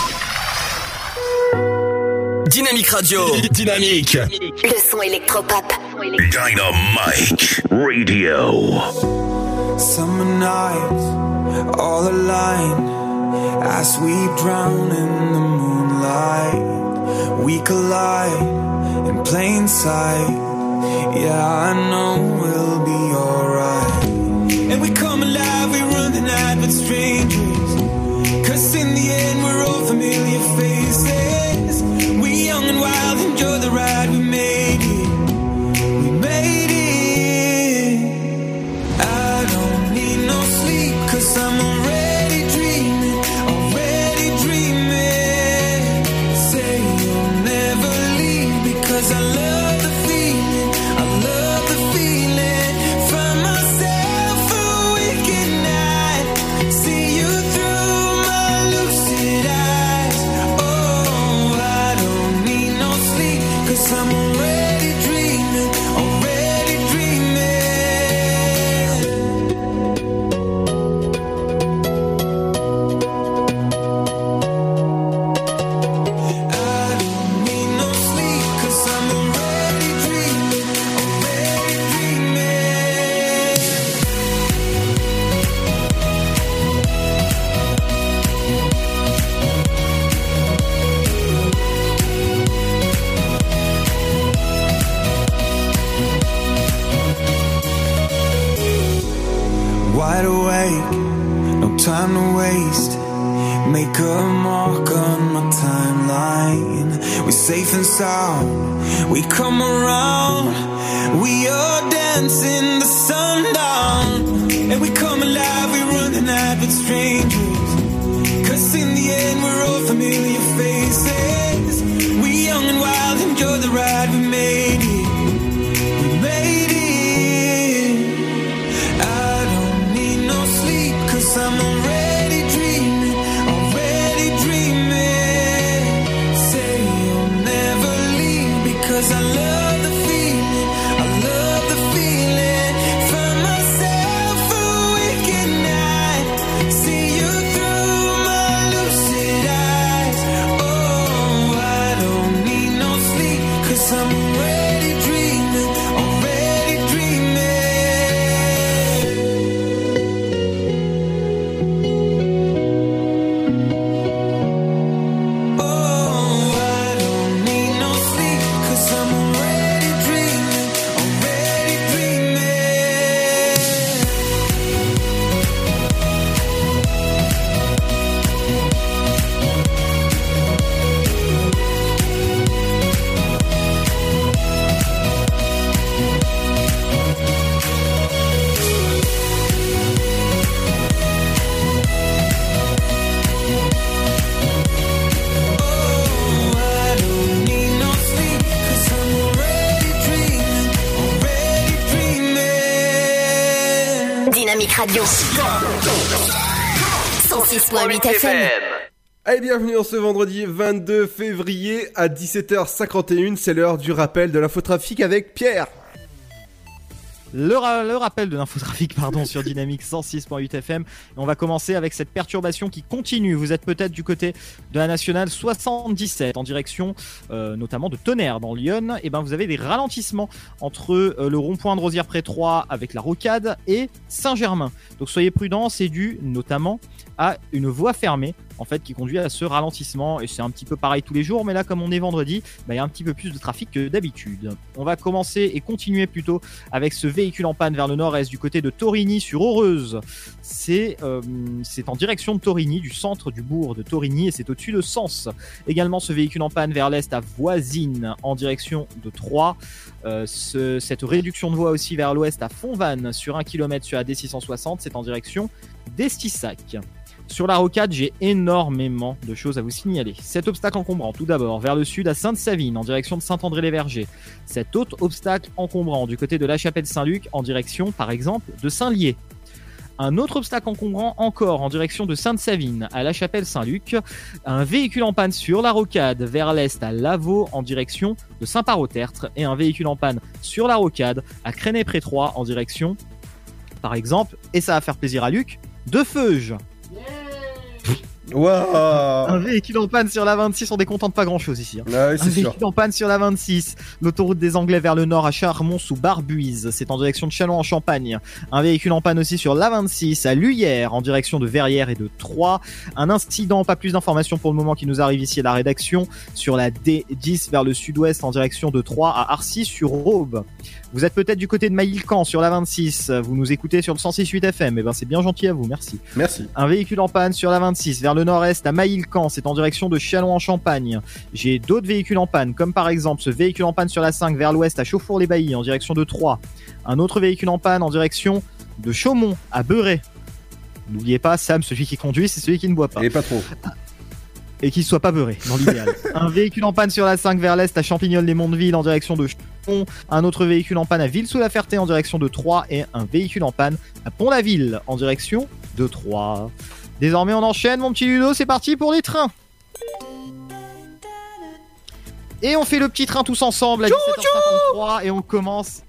Dynamique Radio. [laughs] Dynamique. Le son électropop. Dynamite Radio. Summer nights, all aligned as we drown in the moonlight. We collide in plain sight. Yeah, I know we'll be alright. And we come alive, we run the night with strangers. Cause in the end, we're all familiar faces. Cause I'm already dreaming. Dynamique Radio. 106.8 FM. Allez, bienvenue en ce vendredi 22 février à 17h51. C'est l'heure du rappel de l'infotrafic avec Pierre. Le, ra- le rappel de l'infotrafic pardon sur Dynamique 106.8 FM. On va commencer avec cette perturbation qui continue. Vous êtes peut-être du côté de la nationale 77 en direction euh, notamment de Tonnerre dans Lyon. Et ben vous avez des ralentissements entre euh, le rond-point de Rosière près 3 avec la Rocade et Saint-Germain. Donc soyez prudents, c'est dû notamment à une voie fermée en fait qui conduit à ce ralentissement. Et c'est un petit peu pareil tous les jours mais là comme on est vendredi bah, il y a un petit peu plus de trafic que d'habitude. On va commencer et continuer plutôt avec ce véhicule en panne vers le nord-est du côté de Torigny sur c'est euh, c'est en direction de Torigny du centre du bourg de Torigny et c'est au-dessus de Sens. Également ce véhicule en panne vers l'est à Voisine en direction de Troyes. Euh, ce- cette réduction de voie aussi vers l'ouest à Fontvannes sur 1 km sur la D660 c'est en direction d'Estissac sur la rocade, j'ai énormément de choses à vous signaler. Cet obstacle encombrant, tout d'abord, vers le sud à Sainte-Savine, en direction de Saint-André-les-Vergers. Cet autre obstacle encombrant du côté de la chapelle Saint-Luc, en direction, par exemple, de Saint-Lié. Un autre obstacle encombrant encore en direction de Sainte-Savine à la chapelle Saint-Luc. Un véhicule en panne sur la rocade vers l'est à Lavaux en direction de Saint-Parot-Tertre. Et un véhicule en panne sur la rocade à Créné-Pré-Troyes en direction, par exemple, et ça va faire plaisir à Luc, de Feuge. Un véhicule en panne sur la 26, on est content de pas grand chose ici. hein. Ah oui, un sûr. véhicule en panne sur la 26, l'autoroute des Anglais vers le nord à Charmont sous Barbuise, c'est en direction de Chalon en Champagne. Un véhicule en panne aussi sur la 26 à Luyères en direction de Verrières et de Troyes. Un incident, pas plus d'informations pour le moment qui nous arrive ici à la rédaction sur la D10 vers le sud-ouest en direction de Troyes à Arcy sur Aube. Vous êtes peut-être du côté de Maïlcan sur la 26, vous nous écoutez sur le 106.8 FM, et ben c'est bien gentil à vous, merci. Merci. Un véhicule en panne sur la 26 vers le nord-est à Maïlcan, c'est en direction de Chalon en Champagne. J'ai d'autres véhicules en panne, comme par exemple ce véhicule en panne sur la 5 vers l'ouest à Chauffour-les-Baillis en direction de Troyes. Un autre véhicule en panne en direction de Chaumont à Beuret. N'oubliez pas, Sam, celui qui conduit, c'est celui qui ne boit pas. Et pas trop. Et qu'il soit pas beurré, dans l'idéal. [laughs] un véhicule en panne sur la 5 vers l'est à Champignol-les-Mondeville en direction de. Un autre véhicule en panne à Ville-sous-la-Ferté en direction de Troyes. Et un véhicule en panne à Pont-la-Ville en direction de Troyes. Désormais, on enchaîne, mon petit Ludo, c'est parti pour les trains. Et on fait le petit train tous ensemble à 17h53 et on commence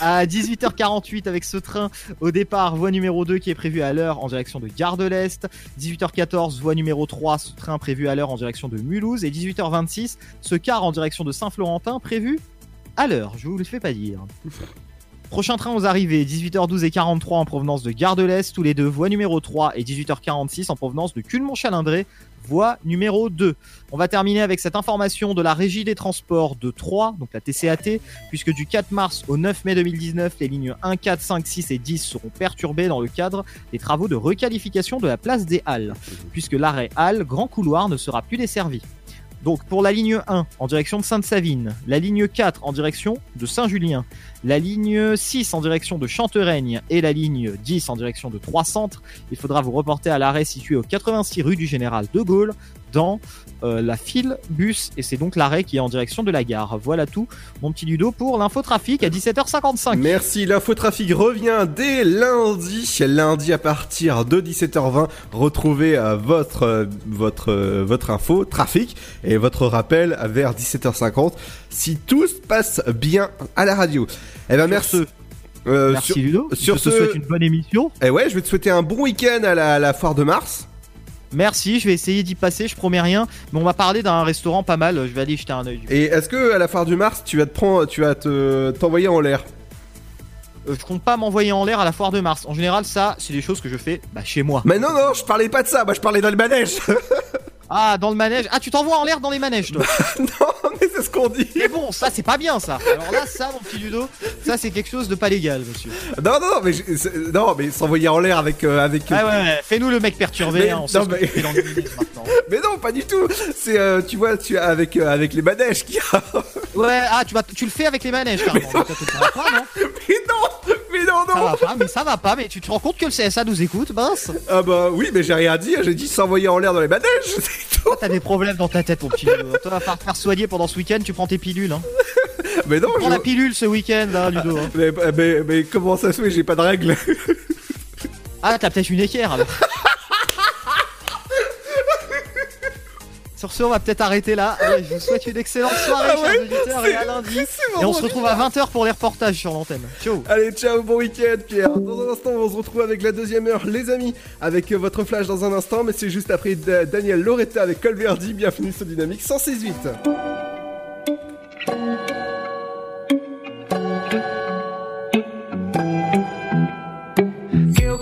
à 18h48 avec ce train au départ voie numéro 2 qui est prévu à l'heure en direction de Gare de l'Est 18h14 voie numéro 3 ce train prévu à l'heure en direction de Mulhouse et 18h26 ce car en direction de Saint-Florentin prévu à l'heure je vous le fais pas dire Prochain train aux arrivées, 18h12 et 43 en provenance de Gare de l'Est, tous les deux, voie numéro 3, et 18h46 en provenance de Culmont-Chalindré, voie numéro 2. On va terminer avec cette information de la Régie des Transports de Troyes, donc la TCAT, puisque du 4 mars au 9 mai 2019, les lignes 1, 4, 5, 6 et 10 seront perturbées dans le cadre des travaux de requalification de la place des Halles, puisque l'arrêt Halles, grand couloir, ne sera plus desservi. Donc pour la ligne 1 en direction de Sainte-Savine, la ligne 4 en direction de Saint-Julien, la ligne 6 en direction de Chantereigne et la ligne 10 en direction de Trois Centres, il faudra vous reporter à l'arrêt situé au 86 rue du Général de Gaulle dans euh, la file bus et c'est donc l'arrêt qui est en direction de la gare. Voilà tout mon petit Ludo pour l'infotrafic à 17h55. Merci, l'infotrafic revient dès lundi. Lundi à partir de 17h20, retrouvez euh, votre, euh, votre, votre info, trafic, et votre rappel vers 17h50, si tout se passe bien à la radio. Eh ben merci. Merci sur- Ludo, Sur je te ce... souhaite une bonne émission. Eh ouais, je vais te souhaiter un bon week-end à la, à la foire de Mars. Merci, je vais essayer d'y passer, je promets rien, mais on va parler d'un restaurant pas mal, je vais aller jeter un œil. Et est-ce que à la foire du Mars, tu vas te prendre, tu vas te t'envoyer en l'air? Euh, je compte pas m'envoyer en l'air à la foire de Mars. En général, ça, c'est des choses que je fais bah, chez moi. Mais non, non, je parlais pas de ça. Moi, je parlais manège. [laughs] Ah, dans le manège. Ah, tu t'envoies en l'air dans les manèges, toi. [laughs] non, mais c'est ce qu'on dit. Mais bon, ça, c'est pas bien, ça. Alors là, ça, mon petit Ludo, ça, c'est quelque chose de pas légal, monsieur. non, non, non, mais je- non, mais s'envoyer en l'air avec euh, avec. Ah ouais, ouais, fais-nous le mec perturbé, Mais- hein, on non, que mais- fais dans maintenant. [laughs] Mais non, pas du tout. C'est euh, tu vois, tu avec euh, avec les manèges qui. Ouais, ah, tu, vas, tu le fais avec les manèges, carrément. Pas, non [laughs] mais non, mais non, non. Ça va pas, mais ça va pas, mais tu te rends compte que le CSA nous écoute, mince Ah bah oui, mais j'ai rien dit. J'ai dit s'envoyer en l'air dans les manèges. [laughs] C'est tout. Toi, T'as des problèmes dans ta tête, mon petit. Toi, va falloir te faire soigner pendant ce week-end, tu prends tes pilules, hein. [laughs] Mais non, Prends je... la pilule ce week-end, hein, Ludo. hein. mais, mais, mais comment ça se fait J'ai pas de règles. [laughs] Ah, t'as peut-être une équerre, alors. Sur ce, on va peut-être arrêter là. Je vous souhaite une excellente soirée, Ah ouais, chers auditeurs, et à lundi. Et on se retrouve à 20h pour les reportages sur l'antenne. Ciao Allez, ciao, bon week-end, Pierre. Dans un instant, on se retrouve avec la deuxième heure, les amis, avec euh, votre flash dans un instant, mais c'est juste après Da- Daniel Loretta avec Colverdi. Bienvenue sur Dynamique 168.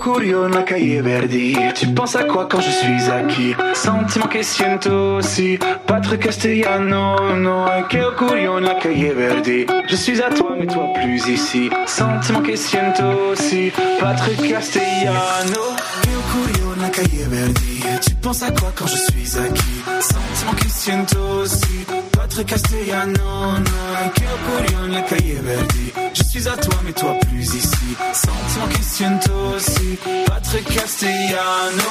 Che curio nella cahier Verdi Tu penses à quoi quand je suis acquis? Sentiment che siento aussi. Patrick Castellano no Che curio nella cahier Verdi Je suis à toi mais toi plus ici. Sentiment che siento aussi. Patrick Castellano cahier Verdi penses à quoi quand je suis acquis? Sentiment siento aussi. Patrick Castellano no Che curio nella cahier Verdi Je suis à toi mais toi plus ici. Sentiment siento aussi. Patrick Castellano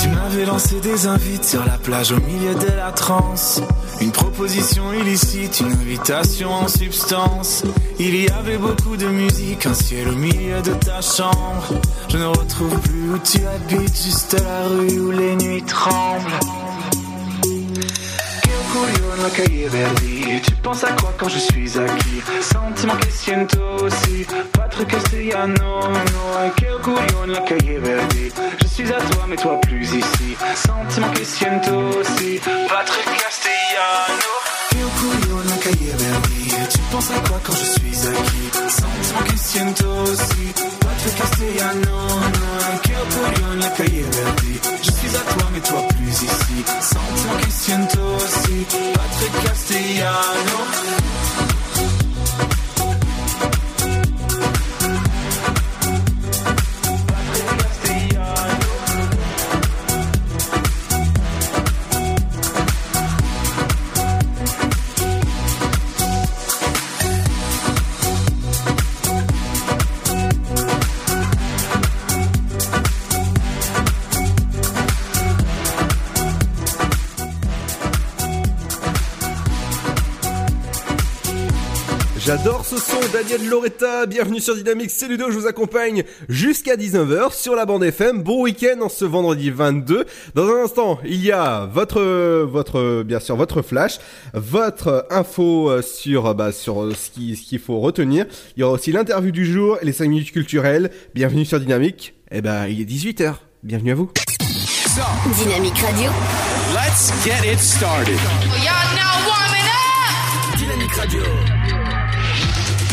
Tu m'avais lancé des invites sur la plage au milieu de la transe. Une proposition illicite, une invitation en substance. Il y avait beaucoup de musique, un ciel au milieu de ta chambre. Je ne retrouve plus où tu habites, juste la rue où les nuits tremblent Nella cahier Verdi Tu penses à quoi quand je suis acquis? Sentiment che siento aussi Patrick Castellano no curio nella cahier Verdi Je suis à toi mais toi plus ici. Sentiment che siento aussi Patrick Castellano Tu penses à quoi quand je suis acquis? Siento aussi. Patrick Castellano no Che curio nella cahier Je suis à toi mais toi plus ici. Siento aussi. Patrick Castellano J'adore ce son, Daniel Loretta, bienvenue sur Dynamique, c'est Ludo, je vous accompagne jusqu'à 19h sur la bande FM. Bon week-end en ce vendredi 22. Dans un instant, il y a votre, votre, bien sûr, votre flash, votre info euh, sur, bah, sur euh, ce qui- ce qu'il faut retenir. Il y aura aussi l'interview du jour, les 5 minutes culturelles. Bienvenue sur Dynamique. Eh ben, il est 18h. Bienvenue à vous. Dynamique Radio. Let's get it started. Y'all now warming up. Dynamique Radio.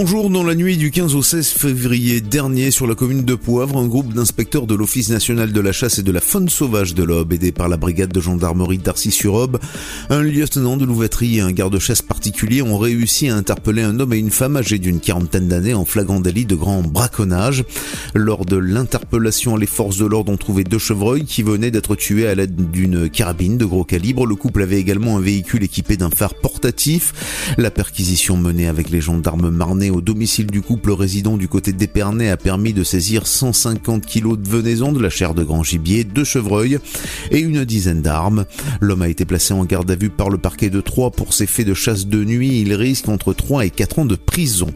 Bonjour, dans la nuit du 15 au 16 février dernier sur la commune de Poivre, un groupe d'inspecteurs de l'Office national de la chasse et de la faune sauvage de l'Aube, aidé par la brigade de gendarmerie d'Arcy-sur-Aube, un lieutenant de louveterie et un garde-chasse particulier ont réussi à interpeller un homme et une femme âgés d'une quarantaine d'années en flagrant délit de grand braconnage. Lors de l'interpellation, les forces de l'ordre ont trouvé deux chevreuils qui venaient d'être tués à l'aide d'une carabine de gros calibre. Le couple avait également un véhicule équipé d'un phare portatif. La perquisition menée avec les gendarmes marnais au domicile du couple résident du côté d'Épernay a permis de saisir 150 kilos de venaison, de la chair de grand gibier, deux chevreuils et une dizaine d'armes. L'homme a été placé en garde à vue par le parquet de Troyes pour ses faits de chasse de nuit. Il risque entre 3 et 4 ans de prison.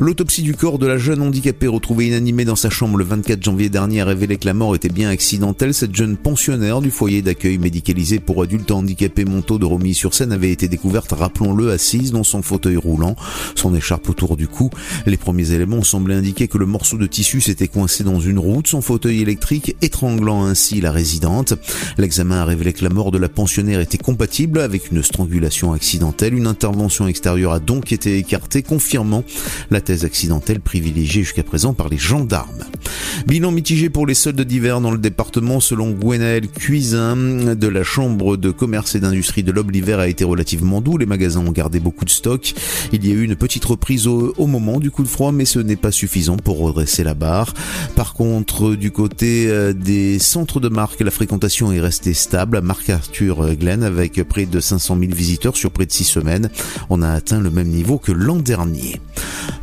L'autopsie du corps de la jeune handicapée retrouvée inanimée dans sa chambre le 24 janvier dernier a révélé que la mort était bien accidentelle. Cette jeune pensionnaire du foyer d'accueil médicalisé pour adultes handicapés Montaut de Romilly-sur-Seine avait été découverte, rappelons-le, assise dans son fauteuil roulant, son écharpe autour du coup. Les premiers éléments semblaient indiquer que le morceau de tissu s'était coincé dans une route, son fauteuil électrique étranglant ainsi la résidente. L'examen a révélé que la mort de la pensionnaire était compatible avec une strangulation accidentelle. Une intervention extérieure a donc été écartée, confirmant la thèse accidentelle privilégiée jusqu'à présent par les gendarmes. Bilan mitigé pour les soldes d'hiver dans le département selon Gwenaël Cuisin de la Chambre de commerce et d'industrie de l'Aube. L'hiver a été relativement doux, les magasins ont gardé beaucoup de stock. Il y a eu une petite reprise au, au moment du coup de froid, mais ce n'est pas suffisant pour redresser la barre. Par contre, du côté euh, des centres de marque, la fréquentation est restée stable à Marc Arthur Glen avec près de 500 000 visiteurs sur près de 6 semaines. On a atteint le même niveau que l'an dernier.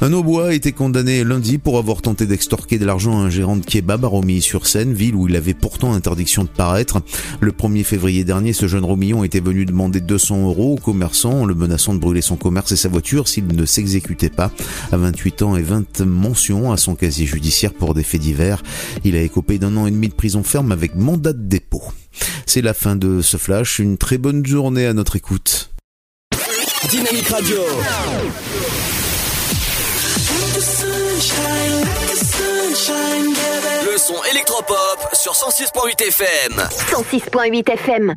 Un Aubois a été condamné lundi pour avoir tenté d'extorquer de l'argent à un gérant de kebab à Romilly-sur-Seine, ville où il avait pourtant interdiction de paraître. Le 1er février dernier, ce jeune Romillon était venu demander 200 euros au commerçant en le menaçant de brûler son commerce et sa voiture s'il ne s'exécutait pas. À 28 ans et 20 mentions à son casier judiciaire pour des faits divers, il a écopé d'un an et demi de prison ferme avec mandat de dépôt. C'est la fin de ce flash. Une très bonne journée à notre écoute. Dynamique Radio. Le son électropop sur 106.8 FM. 106.8 FM.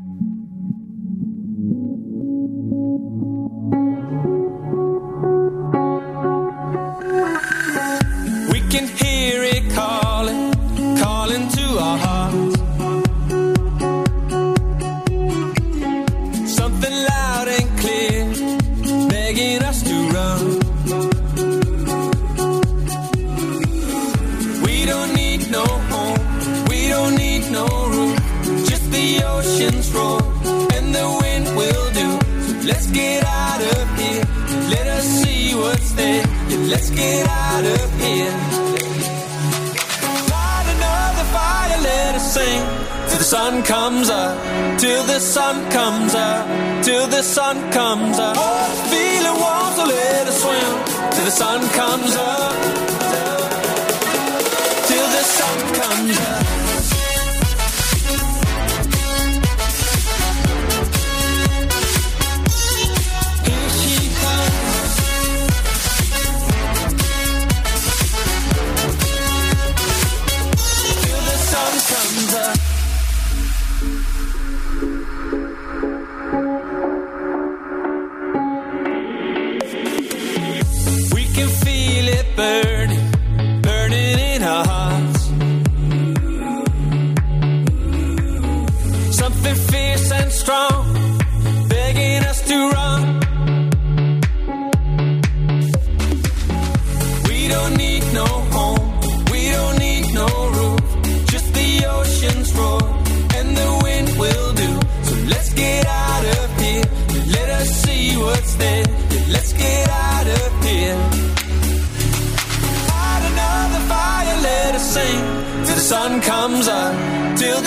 Can hear it calling, calling to our hearts. Something loud and clear, begging us to run. We don't need no home, we don't need no roof, just the ocean's roar let's get out of here. Light another fire, let us sing till the sun comes up, till the sun comes up, till the sun comes up. Oh, feeling warm, so let us swim till the sun comes up, till the sun comes up.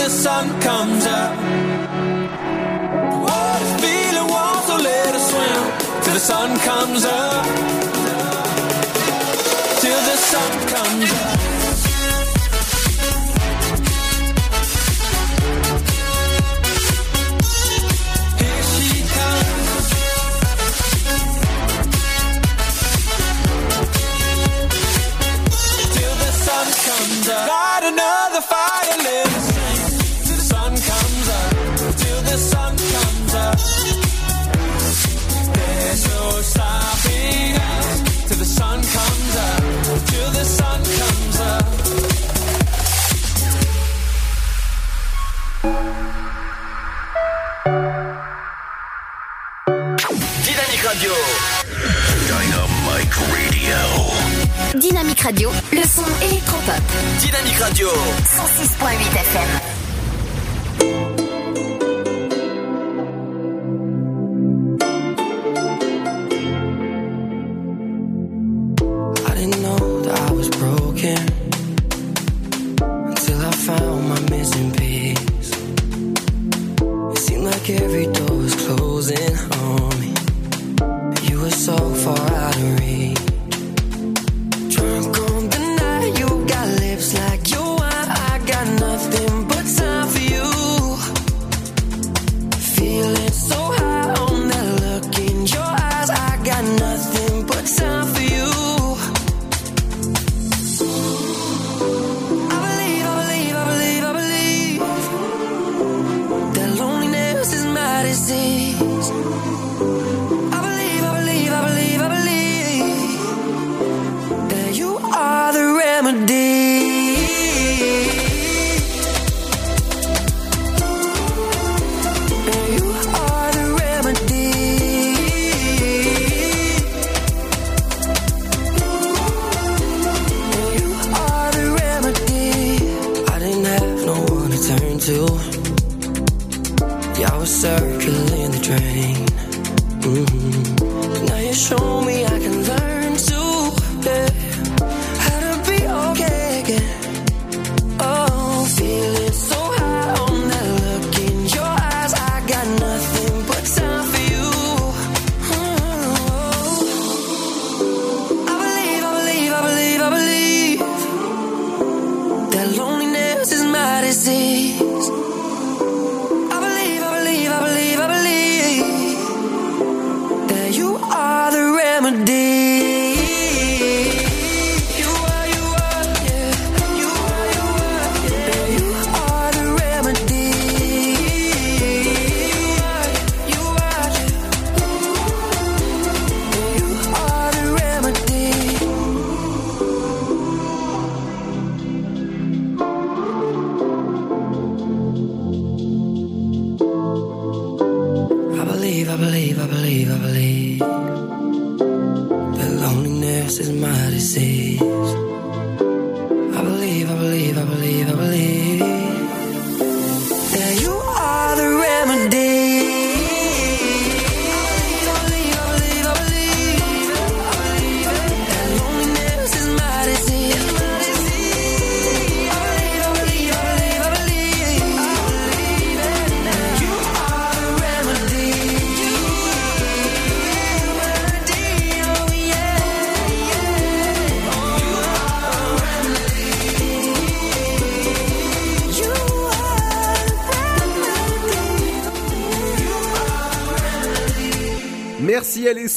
The sun comes up. The water's feeling warm, so let us swim till the sun comes up till the sun comes up. Dynamique Radio, le son électropop. Dynamique Radio. 106.8 FM.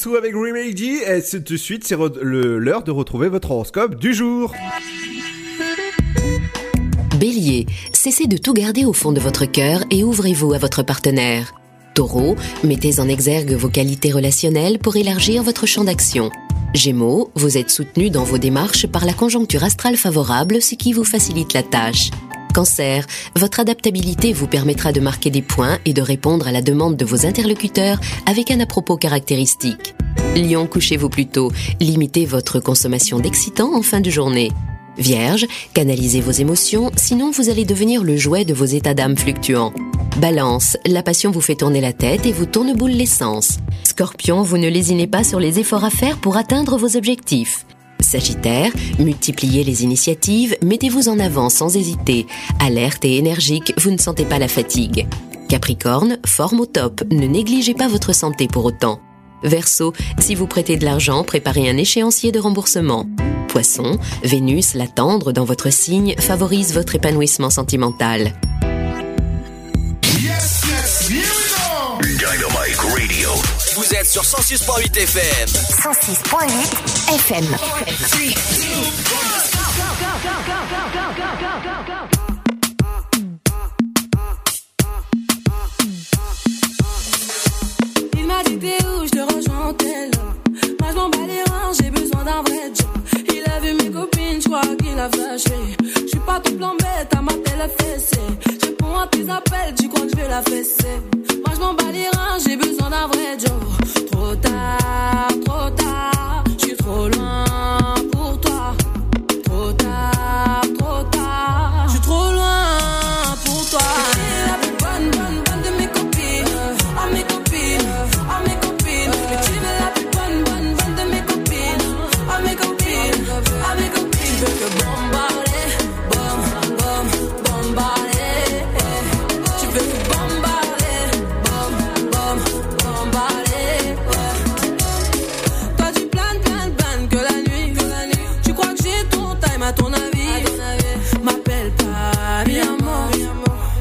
Alessou avec Remedy et tout de suite c'est l'heure de retrouver votre horoscope du jour. Bélier, cessez de tout garder au fond de votre cœur et ouvrez-vous à votre partenaire. Taureau, mettez en exergue vos qualités relationnelles pour élargir votre champ d'action. Gémeaux, vous êtes soutenu dans vos démarches par la conjoncture astrale favorable, ce qui vous facilite la tâche. Cancer, votre adaptabilité vous permettra de marquer des points et de répondre à la demande de vos interlocuteurs avec un à-propos caractéristique. Lion, couchez-vous plus tôt, limitez votre consommation d'excitants en fin de journée. Vierge, canalisez vos émotions, sinon vous allez devenir le jouet de vos états d'âme fluctuants. Balance, la passion vous fait tourner la tête et vous tourne boule l'essence. Scorpion, vous ne lésinez pas sur les efforts à faire pour atteindre vos objectifs. Sagittaire, multipliez les initiatives, mettez-vous en avant sans hésiter. Alerte et énergique, vous ne sentez pas la fatigue. Capricorne, forme au top, ne négligez pas votre santé pour autant. Verseau, si vous prêtez de l'argent, préparez un échéancier de remboursement. Poisson, Vénus, la tendre dans votre signe, favorise votre épanouissement sentimental. Vous êtes sur 106.8 FM. 106.8 FM. Il m'a dit t'es où, je te rejoins en tel. Moi je m'en bats les reins, j'ai besoin d'un vrai job. Il a vu mes copines, je crois qu'il a flashé. Je suis pas tout plan bête, à ma télé fessée. Je réponds à tes appels, tu crois que je vais la fesser. Moi je m'en bats les reins, j'ai besoin d'un vrai job.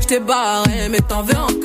T'ai barré, mais t'en veux encore.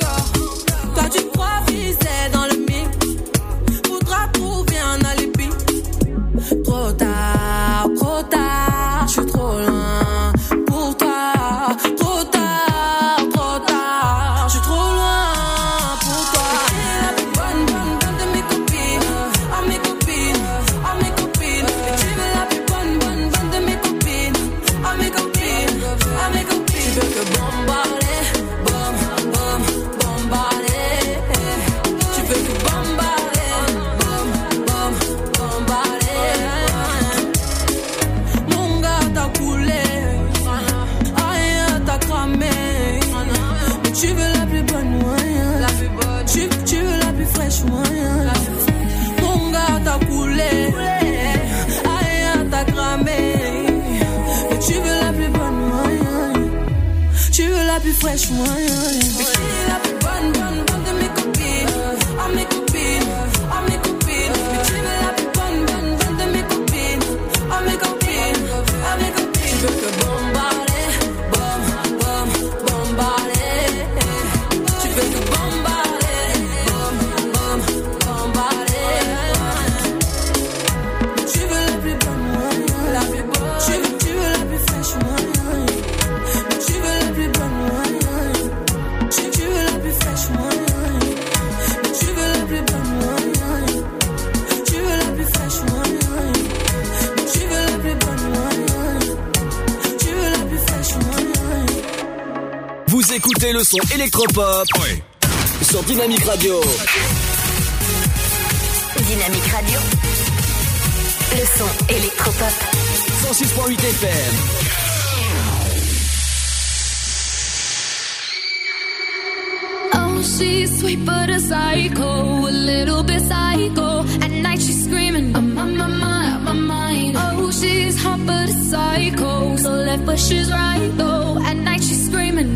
Écoutez le son électropop sur Dynamique Radio. Dynamique Radio. Le son électropop. 106.8 FM. Oh, she's sweet but a psycho, a little bit psycho. At night she's screaming, I'm on my mind, my mind. Oh, she's hot but a psycho, so left but she's right though. At night she's screaming,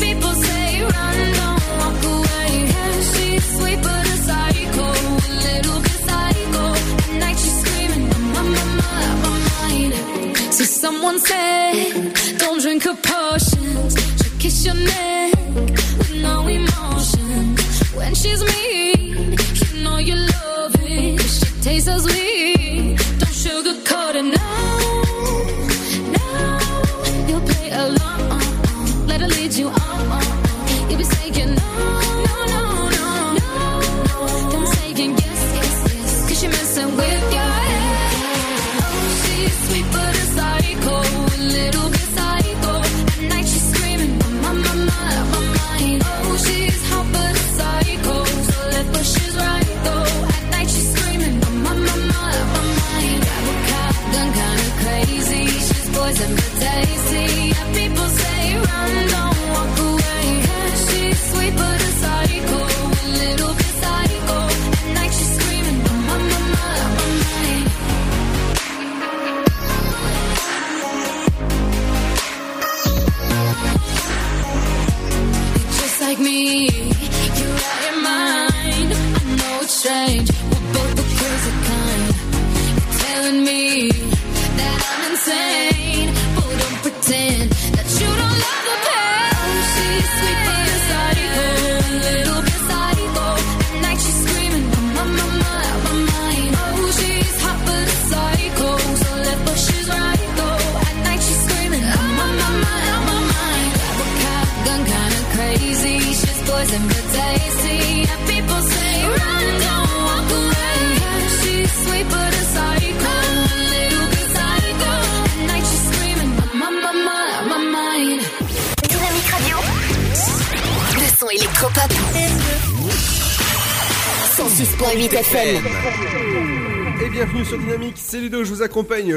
people say run, don't walk away. Yeah, she's sweet but says we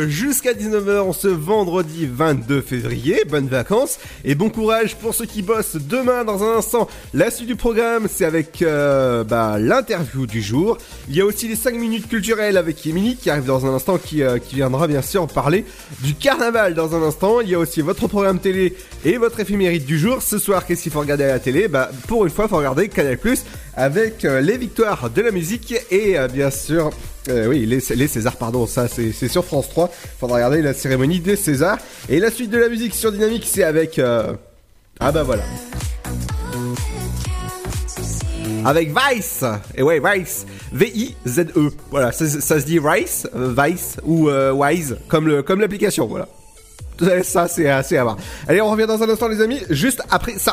jusqu'à 19h en ce vendredi 22 février. Bonnes vacances et bon courage pour ceux qui bossent demain dans un instant. La suite du programme, c'est avec euh, bah, l'interview du jour. Il y a aussi les 5 minutes culturelles avec Émilie qui arrive dans un instant, qui, euh, qui viendra bien sûr parler du carnaval dans un instant. Il y a aussi votre programme télé et votre éphémérite du jour. Ce soir, qu'est-ce qu'il faut regarder à la télé? Bah pour une fois, il faut regarder Canal+, avec euh, les victoires de la musique et bien sûr euh, oui, les, les Césars, pardon, ça c'est sur France 3. Faudra regarder la cérémonie des Césars. Et la suite de la musique sur Dynamique, c'est avec. euh, Ah bah voilà. Avec Vice Et ouais, Vice V-I-Z-E. Voilà, ça, se dit Rice, euh, Vice ou euh, Wise, comme l'application, voilà. Ça, c'est assez à voir. Allez, on revient dans un instant, les amis, juste après ça.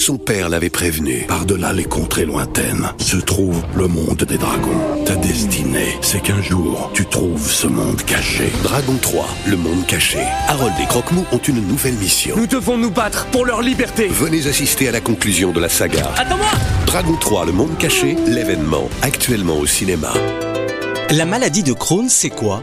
Son père l'avait prévenu. Par-delà les contrées lointaines se trouve le monde des dragons. Ta destinée, c'est qu'un jour, tu trouves ce monde caché. Dragon 3, le monde caché. Harold et Croque-Mou ont une nouvelle mission. Nous devons nous battre pour leur liberté. Venez assister à la conclusion de la saga. Attends-moi Dragon 3, le monde caché, l'événement, actuellement au cinéma. La maladie de Crohn, c'est quoi?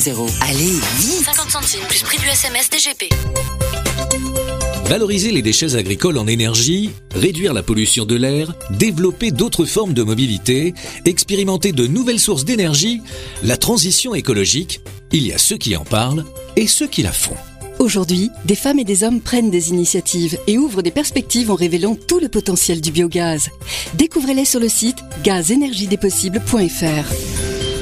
61000. Allez, vite 50 centimes plus prix du SMS DGP. Valoriser les déchets agricoles en énergie, réduire la pollution de l'air, développer d'autres formes de mobilité, expérimenter de nouvelles sources d'énergie, la transition écologique, il y a ceux qui en parlent et ceux qui la font. Aujourd'hui, des femmes et des hommes prennent des initiatives et ouvrent des perspectives en révélant tout le potentiel du biogaz. Découvrez-les sur le site gazénergiedespossibles.fr.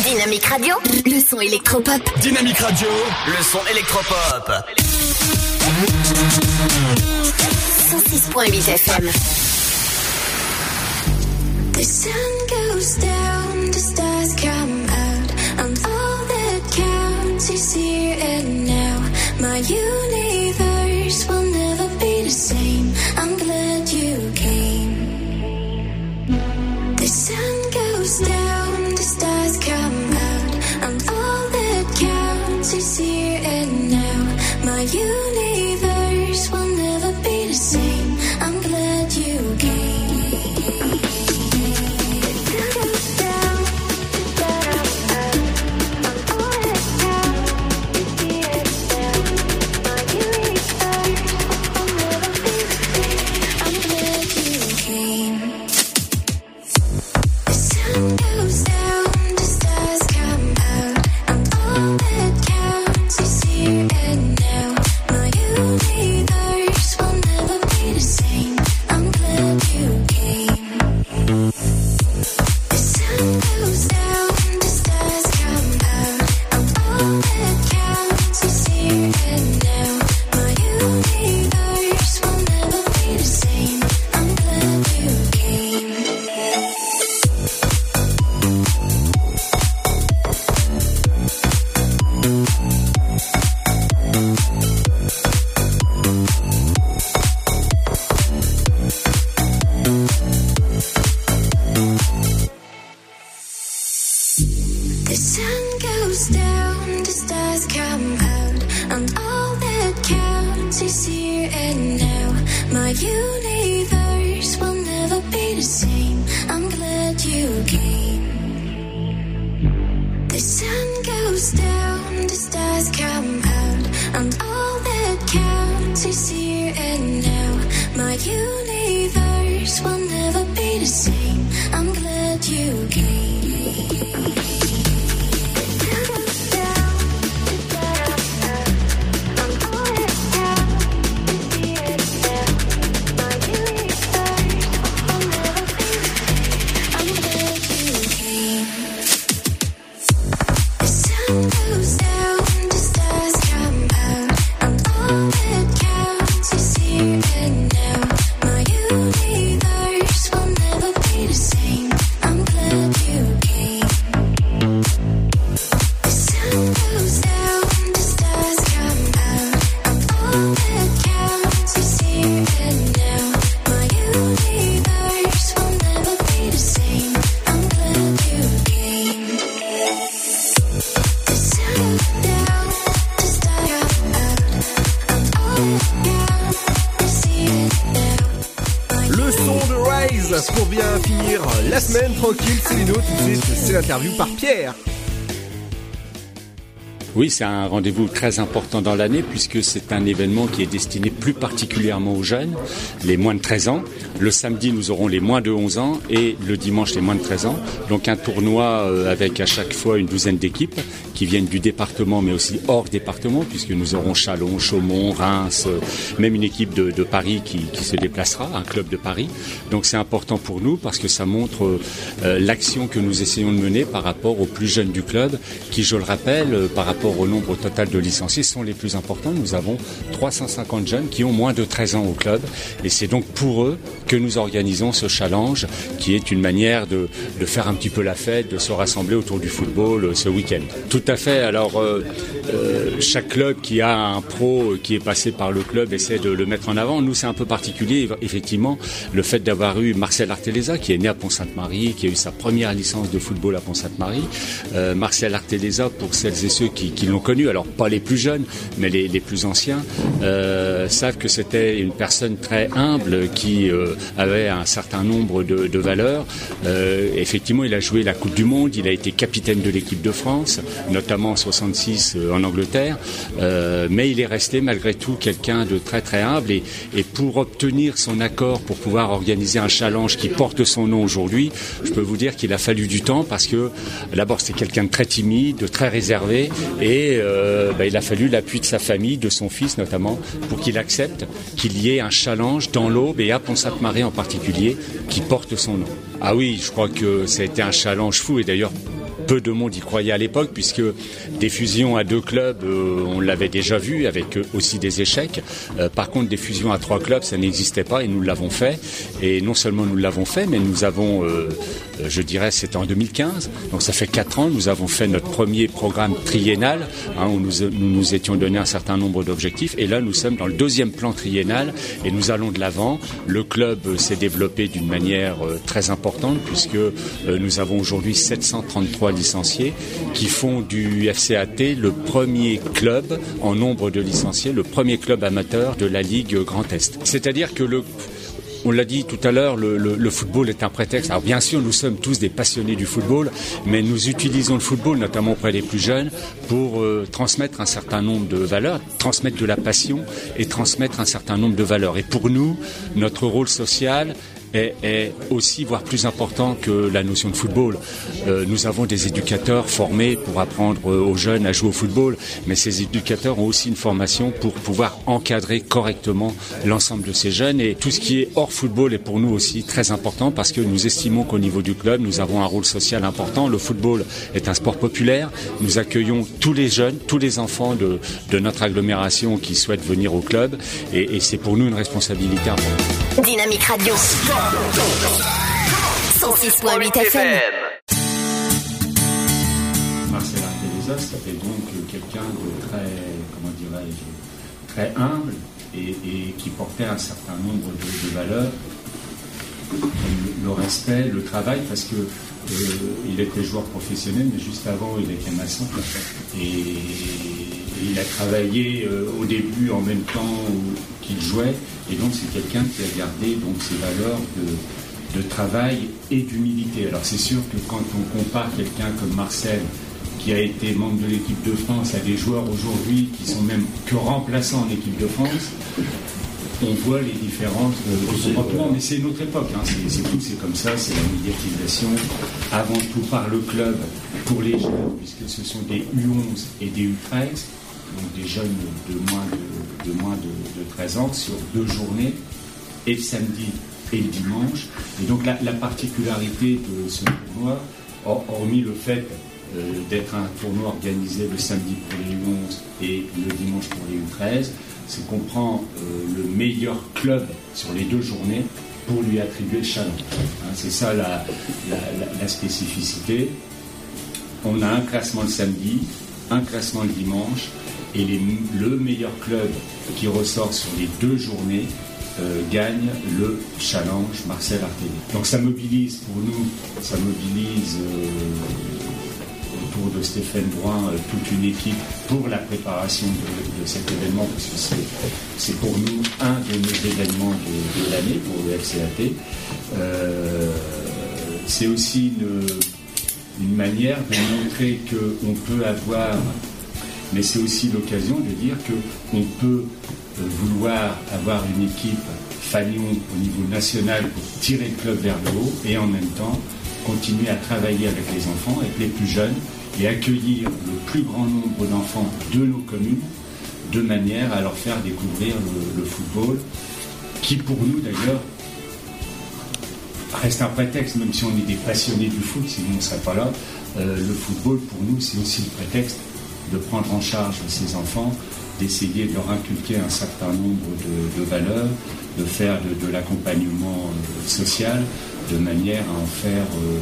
Dynamique Radio, le son électropop. Dynamique Radio, le son électropop. 106.8 FM. The sun goes down, the stars come out, and all that counts is here and now. My universe will never be the same. I'm glad you came. The sun goes down, My Oui, c'est un rendez-vous très important dans l'année puisque c'est un événement qui est destiné plus particulièrement aux jeunes, les moins de 13 ans. Le samedi, nous aurons les moins de 11 ans et le dimanche, les moins de 13 ans. Donc un tournoi euh, avec à chaque fois une douzaine d'équipes qui viennent du département mais aussi hors département puisque nous aurons Chalon, Chaumont, Reims, euh, même une équipe de, Paris qui, qui se déplacera, un club de Paris. Donc c'est important pour nous parce que ça montre euh, l'action que nous essayons de mener par rapport aux plus jeunes du club qui, je le rappelle, euh, par rapport au nombre total de licenciés, sont les plus importants. Nous avons 350 jeunes qui ont moins de 13 ans au club et c'est donc pour eux que nous organisons ce challenge qui est une manière de, faire un petit peu la fête, de se rassembler autour du football euh, ce week-end. Tout à fait. Alors euh, euh, chaque club qui a un pro qui est passé par le club essaie de le mettre en avant. Nous c'est un peu particulier effectivement le fait d'avoir eu Marcel Arteleza qui est né à Pont-Sainte-Marie, qui a eu sa première licence de football à Pont-Sainte-Marie. Euh, Marcel Arteleza pour celles et ceux qui, qui l'ont connu, alors pas les plus jeunes mais les, les plus anciens, euh, savent que c'était une personne très humble qui euh, avait un certain nombre de, de valeurs. Euh, effectivement, il a joué la Coupe du Monde, il a été capitaine de l'équipe de France, notamment en 66 euh, en Angleterre, Euh, mais il est resté malgré tout quelqu'un de très très humble et, pour obtenir son accord pour pouvoir organiser un challenge qui porte son nom aujourd'hui, je peux vous dire qu'il a fallu du temps parce que d'abord c'est quelqu'un de très timide, de très réservé et euh, bah, il a fallu l'appui de sa famille, de son fils notamment, pour qu'il accepte qu'il y ait un challenge dans l'Aube et à Pont-Sainte-Marie en particulier qui porte son nom. Ah oui, je crois que ça a été un challenge fou et d'ailleurs peu de monde y croyait à l'époque puisque des fusions à deux clubs, euh, on l'avait déjà vu avec euh, aussi des échecs. Euh, par contre, des fusions à trois clubs, ça n'existait pas et nous l'avons fait. Et non seulement nous l'avons fait, mais nous avons, je dirais, c'était en 2015. Donc ça fait quatre ans, nous avons fait notre premier programme triennal hein, où nous, nous nous étions donné un certain nombre d'objectifs. Et là, nous sommes dans le deuxième plan triennal et nous allons de l'avant. Le club euh, s'est développé d'une manière euh, très importante puisque euh, nous avons aujourd'hui 733 licenciés qui font du FCAT le premier club en nombre de licenciés, le premier club amateur de la Ligue Grand Est. C'est-à-dire que le on l'a dit tout à l'heure, le, football est un prétexte. Alors bien sûr, nous sommes tous des passionnés du football, mais nous utilisons le football, notamment auprès des plus jeunes, pour euh, transmettre un certain nombre de valeurs, transmettre de la passion et transmettre un certain nombre de valeurs. Et pour nous, notre rôle social est, est aussi, voire plus important que la notion de football. Euh, nous avons des éducateurs formés pour apprendre euh, aux jeunes à jouer au football, mais ces éducateurs ont aussi une formation pour pouvoir encadrer correctement l'ensemble de ces jeunes. Et tout ce qui est hors football est pour nous aussi très important parce que nous estimons qu'au niveau du club, nous avons un rôle social important. Le football est un sport populaire. Nous accueillons tous les jeunes, tous les enfants de, de notre agglomération qui souhaitent venir au club. Et, et c'est pour nous une responsabilité importante. Dynamique Radio. 106.8 FM. Marcel Arteleza, c'était donc quelqu'un de très, comment dirais-je, très humble et, qui portait un certain nombre de, valeurs, le respect, le travail, parce que euh, il était joueur professionnel, mais juste avant, il était maçon. Et, il a travaillé euh, au début en même temps qu'il jouait, et donc c'est quelqu'un qui a gardé donc ces valeurs de, de travail et d'humilité. Alors c'est sûr que quand on compare quelqu'un comme Marcel, qui a été membre de l'équipe de France, à des joueurs aujourd'hui qui sont même que remplaçants en équipe de France, on voit les de comportement, mais c'est une autre époque, hein. c'est tout, c'est comme ça, c'est la médiatisation, avant tout par le club, pour les jeunes, puisque ce sont des U11 et des U13, donc des jeunes de moins de, de moins de, de 13 ans, sur deux journées, et le samedi et le dimanche. Et donc la, la particularité de ce tournoi, hor- hormis le fait euh, d'être un tournoi organisé le samedi pour les U11 et le dimanche pour les U13, c'est qu'on prend euh, le meilleur club sur les deux journées pour lui attribuer le challenge. Hein, c'est ça la, spécificité. On a un classement le samedi, un classement le dimanche, et le meilleur club qui ressort sur les deux journées euh, gagne le challenge Marcel Artelli. Donc ça mobilise pour nous, ça mobilise euh, autour de Stéphane Brun euh, toute une équipe pour la préparation de, cet événement, parce que c'est- pour nous un de nos événements de, l'année pour le FCAT. Euh, c'est aussi une, une manière de montrer qu'on peut avoir, mais c'est aussi l'occasion de dire qu'on peut euh, vouloir avoir une équipe Fagnon au niveau national pour tirer le club vers le haut et en même temps continuer à travailler avec les enfants, avec les plus jeunes et accueillir le plus grand nombre d'enfants de nos communes de manière à leur faire découvrir le, football qui pour nous d'ailleurs reste un prétexte, même si on est des passionnés du foot, sinon on ne serait pas là. Euh, le football, pour nous, c'est aussi le prétexte de prendre en charge ces enfants, d'essayer de leur inculquer un certain nombre de, valeurs, de faire de, de l'accompagnement euh, social, de manière à en faire euh,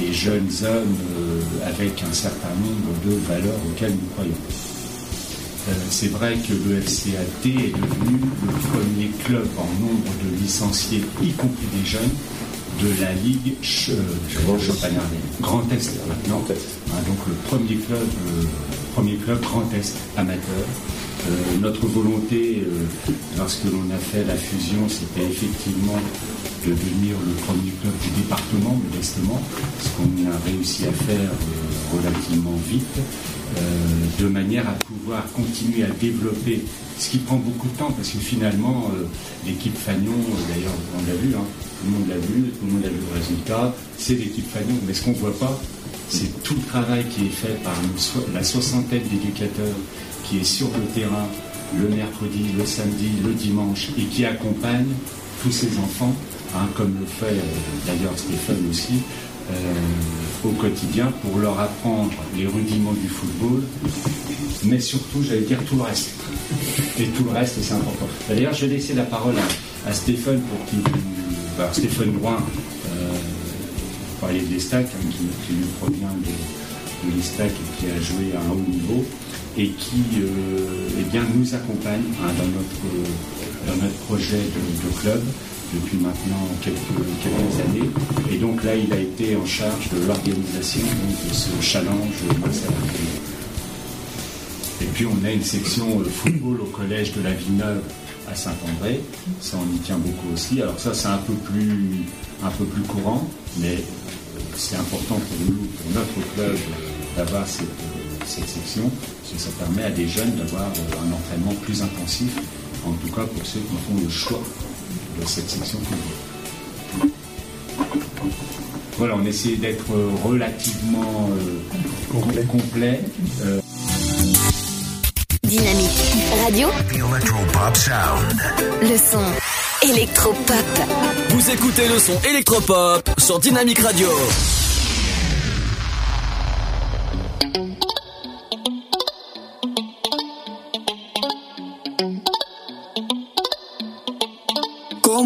des jeunes hommes euh, avec un certain nombre de valeurs auxquelles nous croyons. Euh, c'est vrai que le FCAT est devenu le premier club en nombre de licenciés, y compris des jeunes, de la Ligue Ch- euh, Champagne-Ardenne. Grand Est maintenant. Hein, donc le premier club, euh, premier club Grand Est amateur. Euh, notre volonté, euh, lorsque l'on a fait la fusion, c'était effectivement de devenir le premier club du département, modestement, ce qu'on a réussi à faire euh, relativement vite, euh, de manière à pouvoir continuer à développer, ce qui prend beaucoup de temps, parce que finalement, euh, l'équipe Fagnon, d'ailleurs, on l'a vu, hein, tout le monde l'a vu, tout le monde a vu le résultat, c'est l'équipe Fagnon, mais ce qu'on ne voit pas, c'est tout le travail qui est fait par la soixantaine d'éducateurs qui est sur le terrain le mercredi, le samedi, le dimanche et qui accompagne tous ces enfants, hein, comme le fait euh, d'ailleurs Stéphane aussi, euh, au quotidien pour leur apprendre les rudiments du football, mais surtout, j'allais dire, tout le reste. Et tout le reste, c'est important. D'ailleurs, je vais laisser la parole à, Stéphane pour qu'il. bah, Stéphane Brun, euh, vous parliez de l'Estac, hein, qui, nous provient de, de et qui a joué à un haut niveau et qui euh, eh bien, nous accompagne hein, dans, notre, dans notre projet de club depuis maintenant quelques, années. Et donc là, il a été en charge de l'organisation de ce challenge. Et puis on a une section euh, football au collège de la Villeneuve à Saint-André. Ça, on y tient beaucoup aussi. Alors ça, c'est un peu plus, un peu plus courant, mais euh, c'est important pour nous, pour notre club, euh, d'avoir cette, cette section, parce que ça permet à des jeunes d'avoir un entraînement plus intensif, en tout cas pour ceux qui font le choix de cette section. Voilà, on essaie d'être euh, relativement euh, complet. euh, Dynamique Radio, Electropop Sound. le son électropop. Vous écoutez le son électropop sur Dynamic Radio.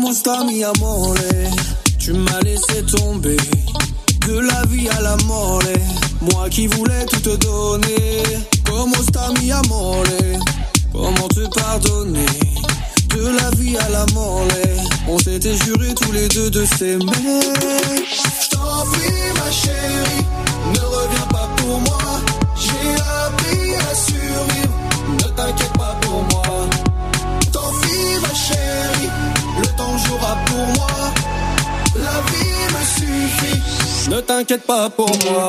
Comment sta mi amore? Tu m'as laissé tomber de la vie à la mort. Moi qui voulais tout te donner. Comment sta mi amore? Comment te pardonner? De la vie à la mort. On s'était juré tous les deux de s'aimer. Je t'en prie, ma chérie, Ne t'inquiète pas pour moi.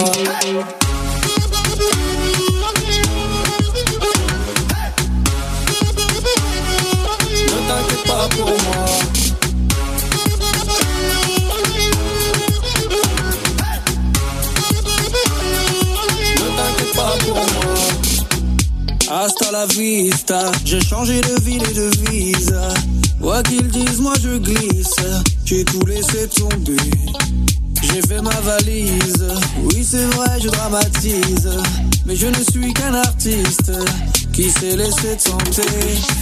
Ne t'inquiète pas pour moi. Ne t'inquiète pas pour moi. Hasta la vista, j'ai changé de ville et de visa. Quoi qu'ils disent, moi je glisse, j'ai tout laissé tomber. J'ai fait ma valise. Oui, c'est vrai, je dramatise. Mais je ne suis qu'un artiste qui s'est laissé tenter.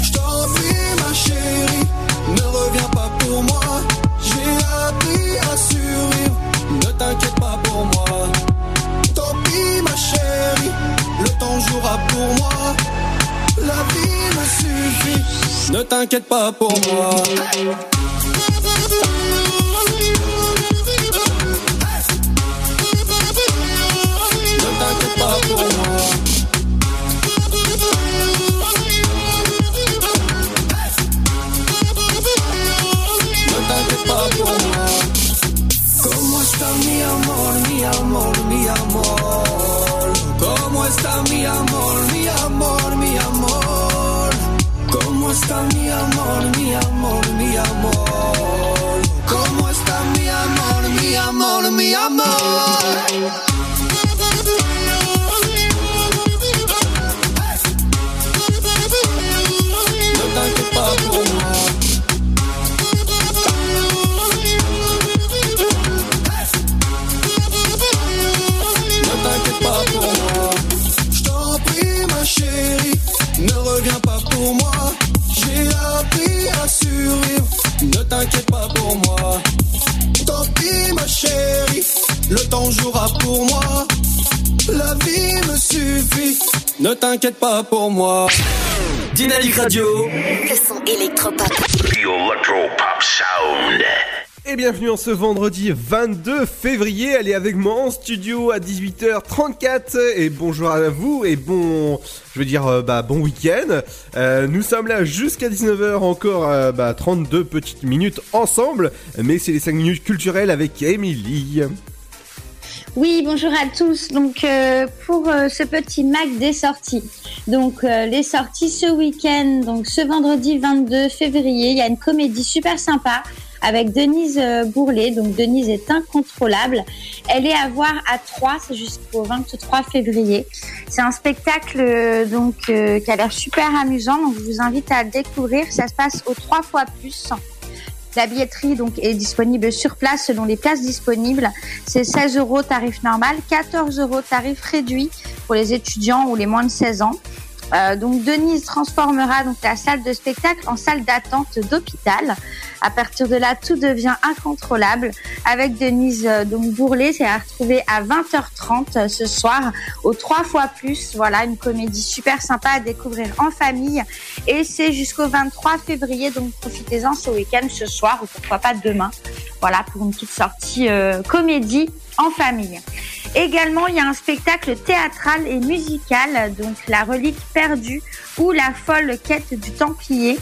Je t'en prie, ma chérie, ne reviens pas pour moi. J'ai appris à survivre. Ne t'inquiète pas pour moi. Tant pis, ma chérie, le temps jouera pour moi. La vie me suffit. Ne t'inquiète pas pour moi. Está mi amor, mi amor, mi amor? ¿Cómo está mi amor, mi amor, mi amor? T'inquiète pas pour moi. Dynamique Radio. Le son électropop. Sound. Et bienvenue en ce vendredi 22 février. Elle est avec moi en studio à 18h34. Et bonjour à vous et bon, je veux dire, euh, bah, bon week-end. Euh, nous sommes là jusqu'à 19h encore, euh, bah, 32 petites minutes ensemble. Mais c'est les 5 minutes culturelles avec Émilie. Oui, bonjour à tous. Donc euh, pour euh, ce petit Mac des sorties. Donc euh, les sorties ce week-end, donc ce vendredi 22 février, il y a une comédie super sympa avec Denise Bourlet. Donc Denise est incontrôlable. Elle est à voir à 3, c'est jusqu'au 23 février. C'est un spectacle donc qui a l'air super amusant. Donc je vous invite à découvrir. Ça se passe au 3 fois plus. La billetterie donc est disponible sur place selon les places disponibles. C'est 16 euros tarif normal, 14 euros tarif réduit pour les étudiants ou les moins de 16 ans. Euh, donc Denise transformera donc la salle de spectacle en salle d'attente d'hôpital. À partir de là, tout devient incontrôlable. Avec Denise euh, donc Bourlet, c'est à retrouver à 20h30 euh, ce soir au trois fois plus. Voilà une comédie super sympa à découvrir en famille et c'est jusqu'au 23 février. Donc profitez-en ce week-end, ce soir ou pourquoi pas demain. Voilà pour une petite sortie comédie en famille. Également, il y a un spectacle théâtral et musical, donc La relique perdue ou La folle quête du Templier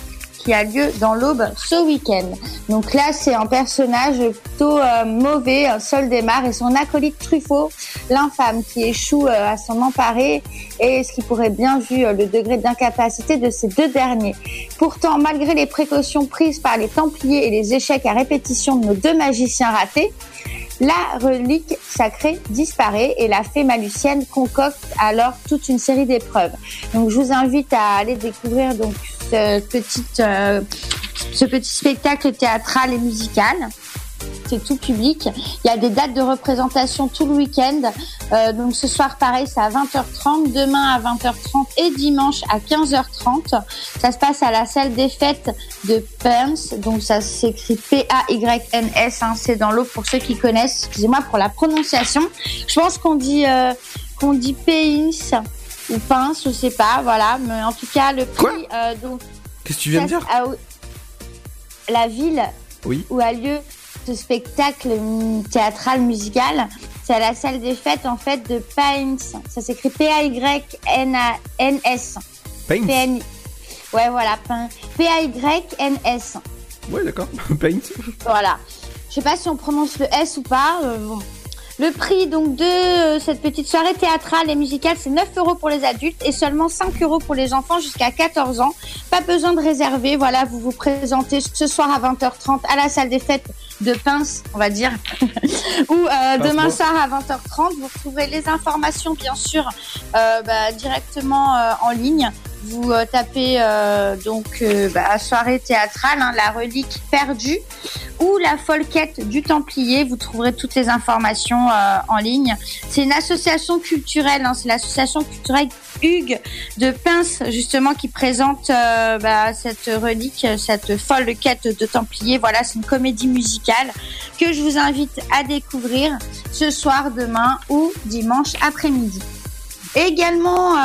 qui a lieu dans l'Aube ce week-end. Donc là, c'est un personnage plutôt euh, mauvais, Sol démarre et son acolyte Truffaut, l'infâme, qui échoue euh, à s'en emparer et ce qui pourrait bien vu euh, le degré d'incapacité de ces deux derniers. Pourtant, malgré les précautions prises par les Templiers et les échecs à répétition de nos deux magiciens ratés, la relique sacrée disparaît et la fée malucienne concocte alors toute une série d'épreuves. Donc je vous invite à aller découvrir donc ce petit, euh, ce petit spectacle théâtral et musical. C'est tout public. Il y a des dates de représentation tout le week-end. Euh, donc ce soir, pareil, c'est à 20h30, demain à 20h30 et dimanche à 15h30. Ça se passe à la salle des fêtes de Perms. Donc ça s'écrit P-A-Y-N-S. Hein, c'est dans l'eau pour ceux qui connaissent. Excusez-moi pour la prononciation. Je pense qu'on dit euh, qu'on dit ou Pince, je sais pas. Voilà. Mais en tout cas, le prix. euh, donc Qu'est-ce que tu viens de dire? ah. La ville Oui. où a lieu ce spectacle théâtral musical, c'est à la salle des fêtes en fait de Pines. Ça s'écrit P-A-Y-N-A-N-S. Pains P-N- Ouais, voilà. P-A-Y-N-S. Ouais, d'accord. [laughs] Paint. Voilà. Je sais pas si on prononce le S ou pas. euh, bon. Le prix donc de euh, cette petite soirée théâtrale et musicale, c'est 9 euros pour les adultes et seulement 5 euros pour les enfants jusqu'à 14 ans. Pas besoin de réserver. Voilà, vous vous présentez ce soir à 20h30 à la salle des fêtes de Pince, on va dire, [laughs] ou euh, demain soir à 20h30. Vous retrouverez les informations, bien sûr, euh, bah, directement euh, en ligne vous euh, tapez euh, donc euh, bah, soirée théâtrale, hein, la relique perdue ou la folle quête du Templier. Vous trouverez toutes les informations en ligne. C'est une association culturelle, hein, c'est l'association culturelle Hugues de Pince justement qui présente bah, cette relique, cette folle quête de Templier. Voilà, c'est une comédie musicale que je vous invite à découvrir ce soir, demain ou dimanche après-midi. Également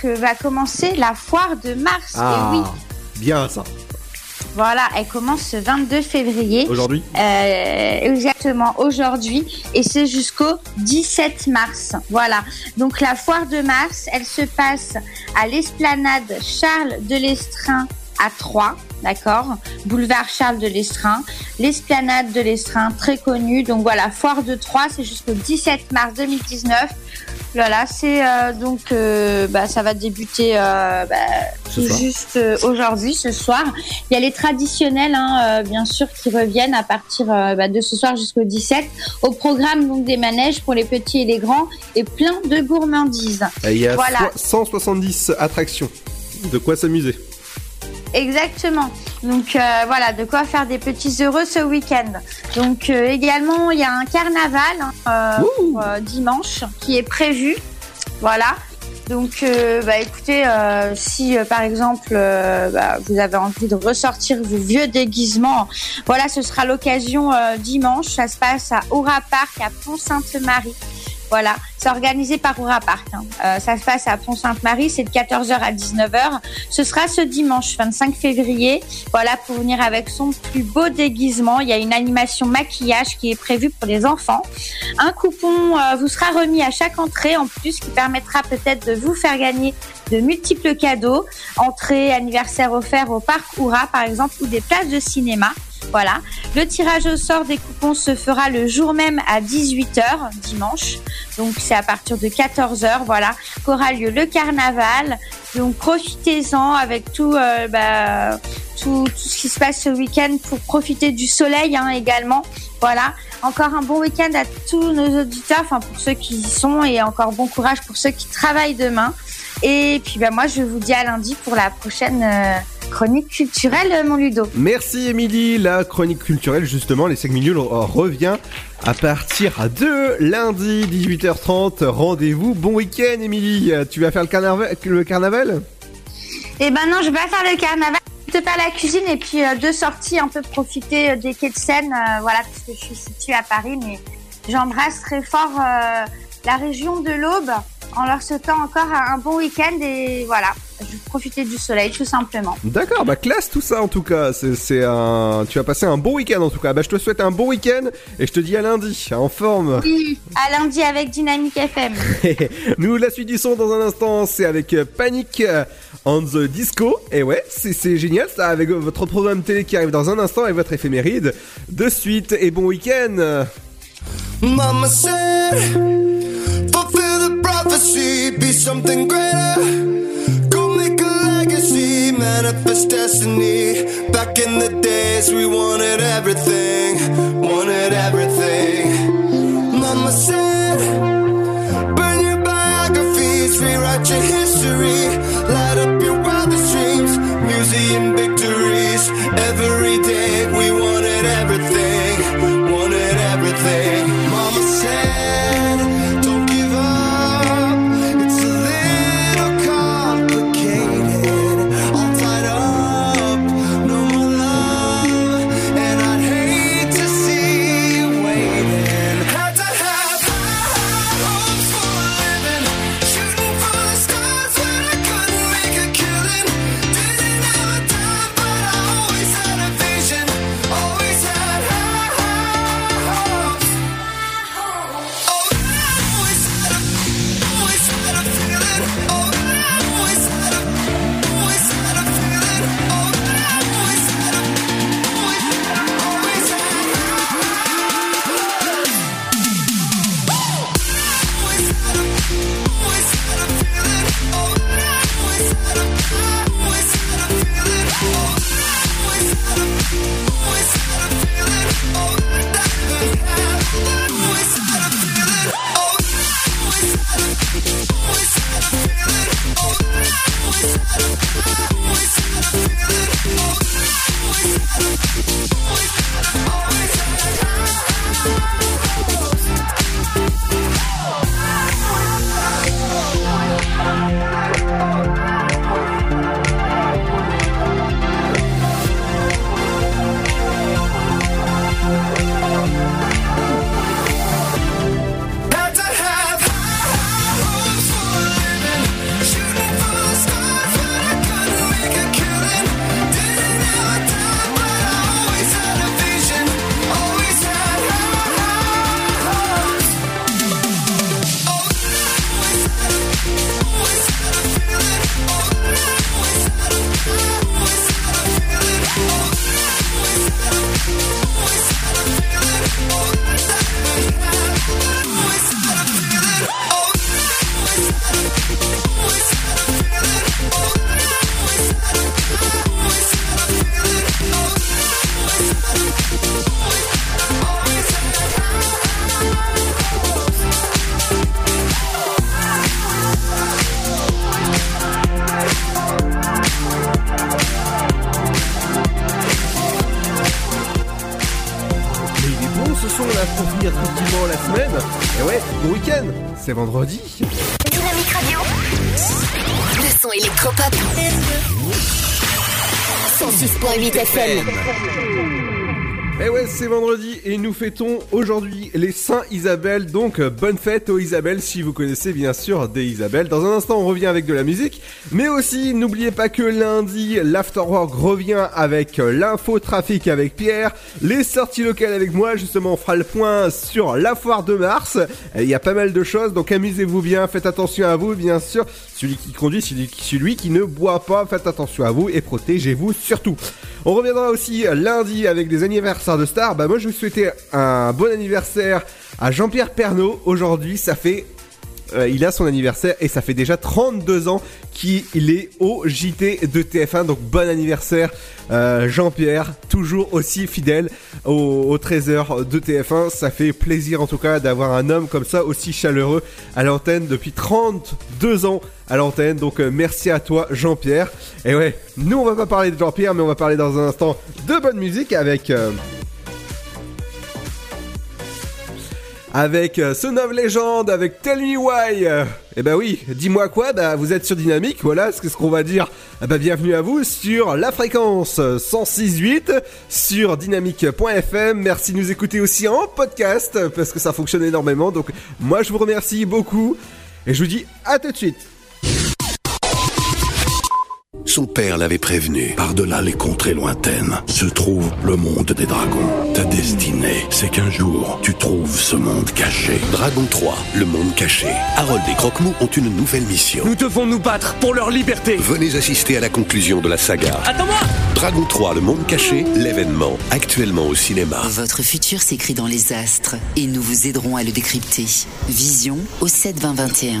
que va commencer la foire de mars. Ah, Et oui, bien ça. voilà, elle commence ce 22 février. Aujourd'hui? Euh, Exactement, aujourd'hui. Et c'est jusqu'au 17 mars. Voilà. Donc la foire de mars, elle se passe à l'esplanade Charles de l'Estrin à Troyes. D'accord? Boulevard Charles de l'Estrin. L'esplanade de l'Estrin, très connue. Donc voilà, foire de Troyes, c'est jusqu'au 17 mars 2019. Voilà, c'est euh, donc euh, bah, ça va débuter euh, bah, tout juste euh, aujourd'hui, ce soir. Il y a les traditionnels, hein, euh, bien sûr, qui reviennent à partir bah, de ce soir jusqu'au 17. Au programme donc des manèges pour les petits et les grands et plein de gourmandises. Et Il y a voilà, so- 170 attractions. De quoi s'amuser. Exactement. Donc euh, voilà, de quoi faire des petits heureux ce week-end. Donc euh, également, il y a un carnaval hein, euh, pour, dimanche qui est prévu. Voilà. Donc, euh, bah, écoutez, euh, si euh, par exemple bah, vous avez envie de ressortir vos vieux déguisements, voilà, ce sera l'occasion dimanche. Ça se passe à Aura Park à Pont-Sainte-Marie. Voilà, c'est organisé par Aura Park. hein. Euh, ça se passe à Pont-Sainte-Marie, c'est de 14h à 19h. Ce sera ce dimanche 25 février. Voilà, pour venir avec son plus beau déguisement. Il y a une animation maquillage qui est prévue pour les enfants. Un coupon euh, vous sera remis à chaque entrée en plus qui permettra peut-être de vous faire gagner de multiples cadeaux. Entrée, anniversaire offert au parc Oura par exemple ou des places de cinéma. Voilà. Le tirage au sort des coupons se fera le jour même à 18h dimanche. Donc c'est à partir de 14h, voilà, qu'aura lieu le carnaval. Donc profitez-en avec tout, euh, bah, tout, ce qui se passe ce week-end pour profiter du soleil hein, également. Voilà. Encore un bon week-end à tous nos auditeurs, enfin pour ceux qui y sont, et encore bon courage pour ceux qui travaillent demain. Et puis bah, moi je vous dis à lundi pour la prochaine euh, chronique culturelle, euh, mon Ludo. Merci Émilie, la chronique culturelle justement, les 5 minutes revient à partir de lundi 18h30. Rendez-vous, bon week-end Émilie. Tu vas faire le carnaval, le carnaval? Et ben non, je vais pas faire le carnaval. Je vais faire la cuisine et puis euh, deux sorties, un peu profiter euh, des quais de Seine, euh, voilà, parce que je suis située à Paris, mais j'embrasse très fort euh, la région de l'Aube en leur souhaitant encore un, bon week-end et voilà, je vais profiter du soleil tout simplement. D'accord, bah classe tout ça en tout cas. C'est, c'est un, tu vas passer un bon week-end en tout cas. Bah je te souhaite un bon week-end et je te dis à lundi, en forme. Oui, à lundi avec Dynamique FM. [laughs] Nous la suite du son dans un instant, c'est avec euh, Panic euh, on the Disco. Et ouais, c'est, c'est génial ça avec euh, votre programme télé qui arrive dans un instant et votre éphéméride. De suite et bon week-end. Mama said, the prophecy, be something greater. Go make a legacy, manifest destiny. Back in the days, we wanted everything, wanted everything. Mama said, burn your biographies, rewrite your history, light up your wildest dreams, museum victories. Every day, we wanted everything, wanted everything. C'est vendredi. Dynamique Radio. Le son électropop. 106.8 FM. Et ouais, c'est vendredi et nous fêtons aujourd'hui les Saints Isabelle. Donc, euh, bonne fête aux Isabelle si vous connaissez bien sûr des Isabelle. Dans un instant, on revient avec de la musique. Mais aussi, n'oubliez pas que lundi, l'Afterwork revient avec euh, l'info trafic avec Pierre, les sorties locales avec moi. Justement, on fera le point sur la foire de mars. Il y a pas mal de choses, donc amusez-vous bien, faites attention à vous, bien sûr. Celui qui conduit, celui qui, ne boit pas, faites attention à vous et protégez-vous surtout. On reviendra aussi lundi avec des anniversaires de stars. Bah moi je vais souhaiter un bon anniversaire à Jean-Pierre Pernaud. Aujourd'hui ça fait... euh, il a son anniversaire et ça fait déjà 32 ans qu'il est au JT de TF1. Donc bon anniversaire euh, Jean-Pierre, toujours aussi fidèle au, 13h de TF1. Ça fait plaisir en tout cas d'avoir un homme comme ça aussi chaleureux à l'antenne depuis 32 ans à l'antenne. Donc euh, merci à toi Jean-Pierre. Et ouais, nous on va pas parler de Jean-Pierre mais on va parler dans un instant de bonne musique avec... avec euh, of Legend, avec Tell Me Why. Euh, Eh ben oui, dis-moi quoi Bah vous êtes sur Dynamique, voilà ce ce qu'on va dire. Ah bah bienvenue à vous sur la fréquence 106.8 sur dynamique.fm. Merci de nous écouter aussi en podcast parce que ça fonctionne énormément. Donc moi je vous remercie beaucoup et je vous dis à tout de suite. Son père l'avait prévenu. Par-delà les contrées lointaines se trouve le monde des dragons. Ta destinée, c'est qu'un jour, tu trouves ce monde caché. Dragon 3, le monde caché. Harold et Croque-Mou ont une nouvelle mission. Nous devons nous battre pour leur liberté. Venez assister à la conclusion de la saga. Attends-moi Dragon 3, le monde caché, l'événement, actuellement au cinéma. Votre futur s'écrit dans les astres et nous vous aiderons à le décrypter. Vision au 7 20 21.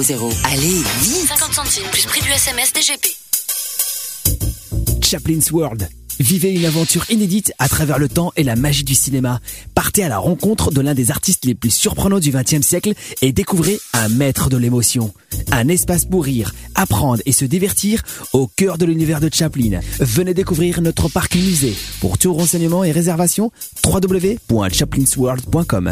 61000. Allez, vite 50 centimes plus prix du SMS DGP. Chaplin's World. Vivez une aventure inédite à travers le temps et la magie du cinéma. Partez à la rencontre de l'un des artistes les plus surprenants du XXe siècle et découvrez un maître de l'émotion. Un espace pour rire, apprendre et se divertir au cœur de l'univers de Chaplin. Venez découvrir notre parc musée. Pour tout renseignement et réservation, www.chaplinsworld.com.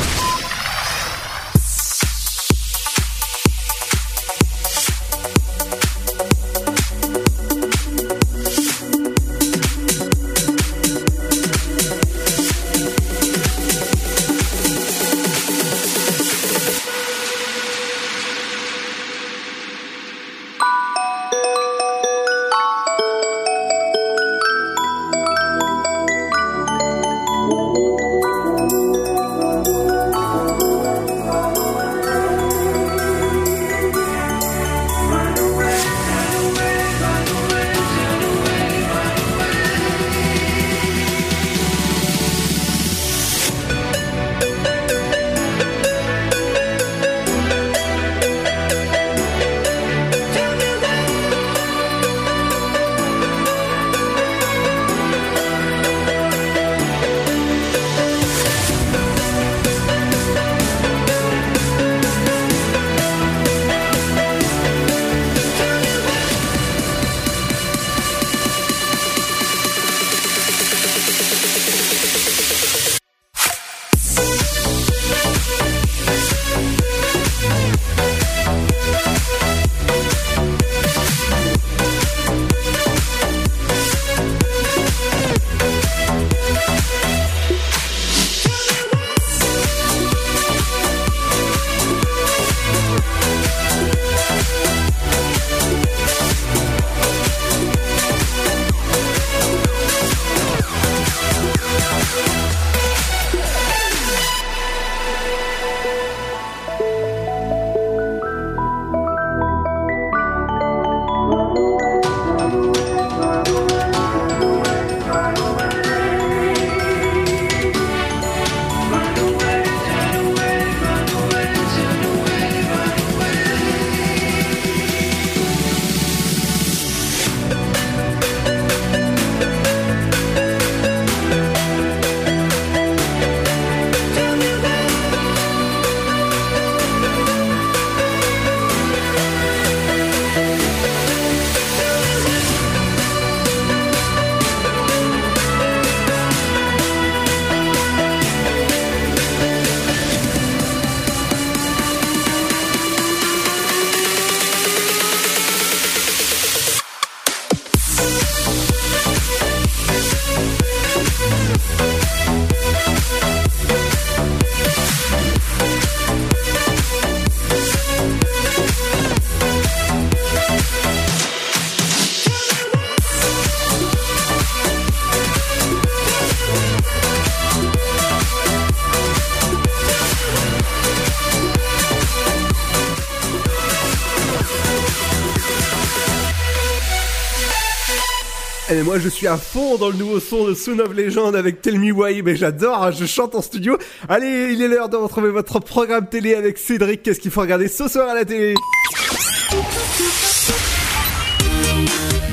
Moi je suis à fond dans le nouveau son de Soon of Legend avec Tell Me Why, mais j'adore, hein, je chante en studio. Allez, il est l'heure de retrouver votre programme télé avec Cédric. Qu'est-ce qu'il faut regarder ce soir à la télé?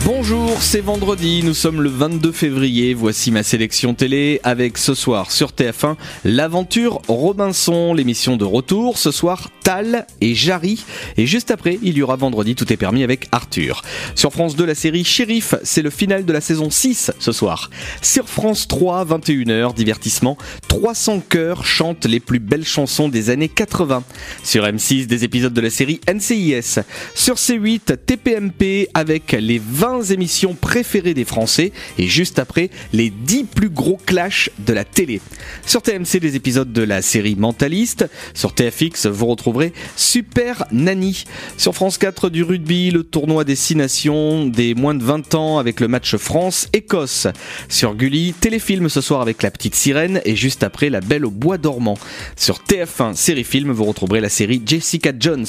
Bonjour, c'est vendredi, nous sommes le 22 février, voici ma sélection télé avec ce soir sur TF1 l'aventure Robinson, l'émission de retour, ce soir Tal et Jarry et juste après il y aura vendredi tout est permis avec Arthur. Sur France 2 la série Shérif, c'est le final de la saison 6 ce soir. Sur France 3 21h divertissement, 300 chœurs chantent les plus belles chansons des années 80. Sur M6 des épisodes de la série NCIS. Sur C8 TPMP avec les 20 émissions préférées des Français et juste après les 10 plus gros clashs de la télé. Sur TMC des épisodes de la série Mentaliste. Sur TFX vous retrouverez Super Nanny. Sur France 4 du rugby, le tournoi des 6 nations des moins de 20 ans avec le match France-Écosse. Sur Gulli, téléfilm ce soir avec la petite sirène et juste après la belle au bois dormant. Sur TF1 série film vous retrouverez la série Jessica Jones.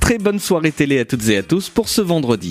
Très bonne soirée télé à toutes et à tous pour ce vendredi.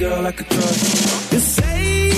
girl I could trust. You're saying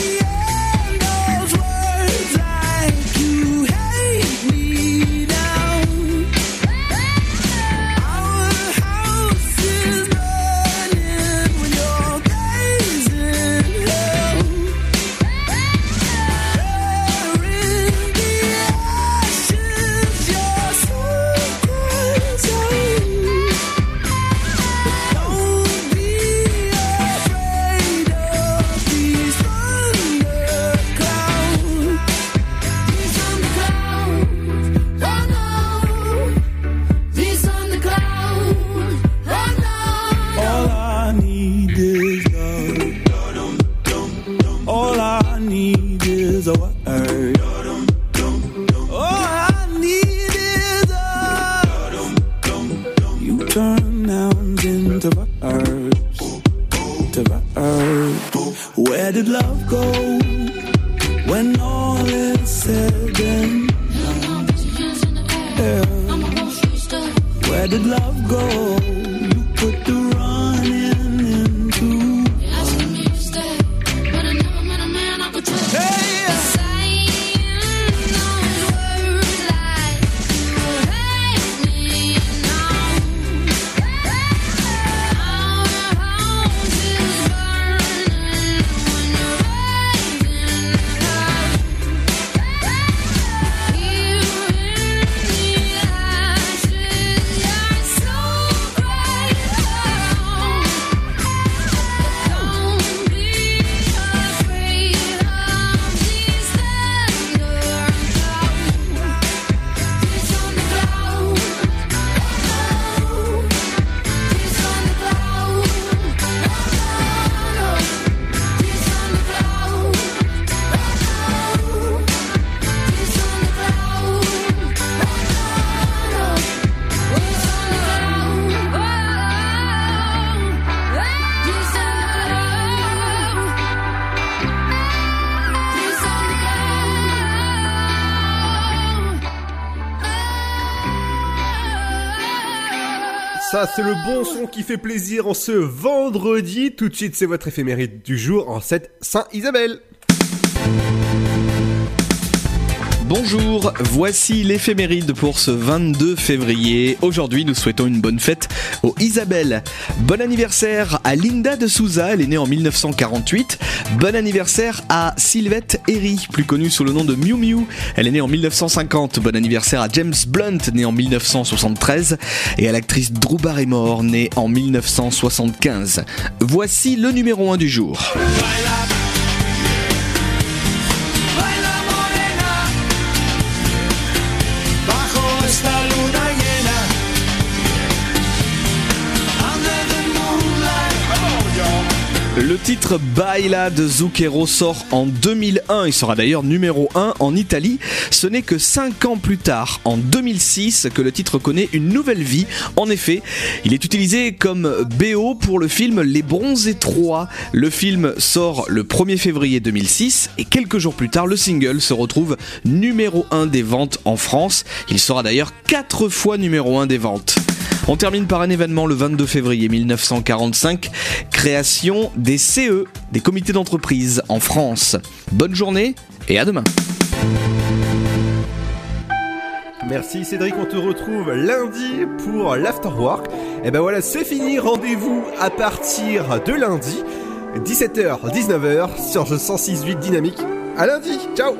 c'est le bon son qui fait plaisir en ce vendredi. Tout de suite, c'est votre éphéméride du jour en cette Saint-Isabelle. Bonjour, voici l'éphéméride pour ce 22 février. Aujourd'hui, nous souhaitons une bonne fête aux Isabelle. Bon anniversaire à Linda de Souza, elle est née en 1948. Bon anniversaire à Sylvette Herry, plus connue sous le nom de Miu Miu. Elle est née en 1950. Bon anniversaire à James Blunt, né en 1973. Et à l'actrice Drew Barrymore, née en 1975. Voici le numéro 1 du jour. Titre Baila de Zucchero sort en 2001. Il sera d'ailleurs numéro 1 en Italie. Ce n'est que 5 ans plus tard, en 2006, que le titre connaît une nouvelle vie. En effet, il est utilisé comme BO pour le film Les Bronzés 3. Le film sort le 1er février 2006 et quelques jours plus tard, le single se retrouve numéro 1 des ventes en France. Il sera d'ailleurs 4 fois numéro 1 des ventes. On termine par un événement le 22 février 1945, création des CE, des comités d'entreprise en France. Bonne journée et à demain. Merci Cédric, on te retrouve lundi pour l'Afterwork. Et ben voilà, c'est fini, rendez-vous à partir de lundi, 17h, 19h sur le 106.8 Dynamique. À lundi, ciao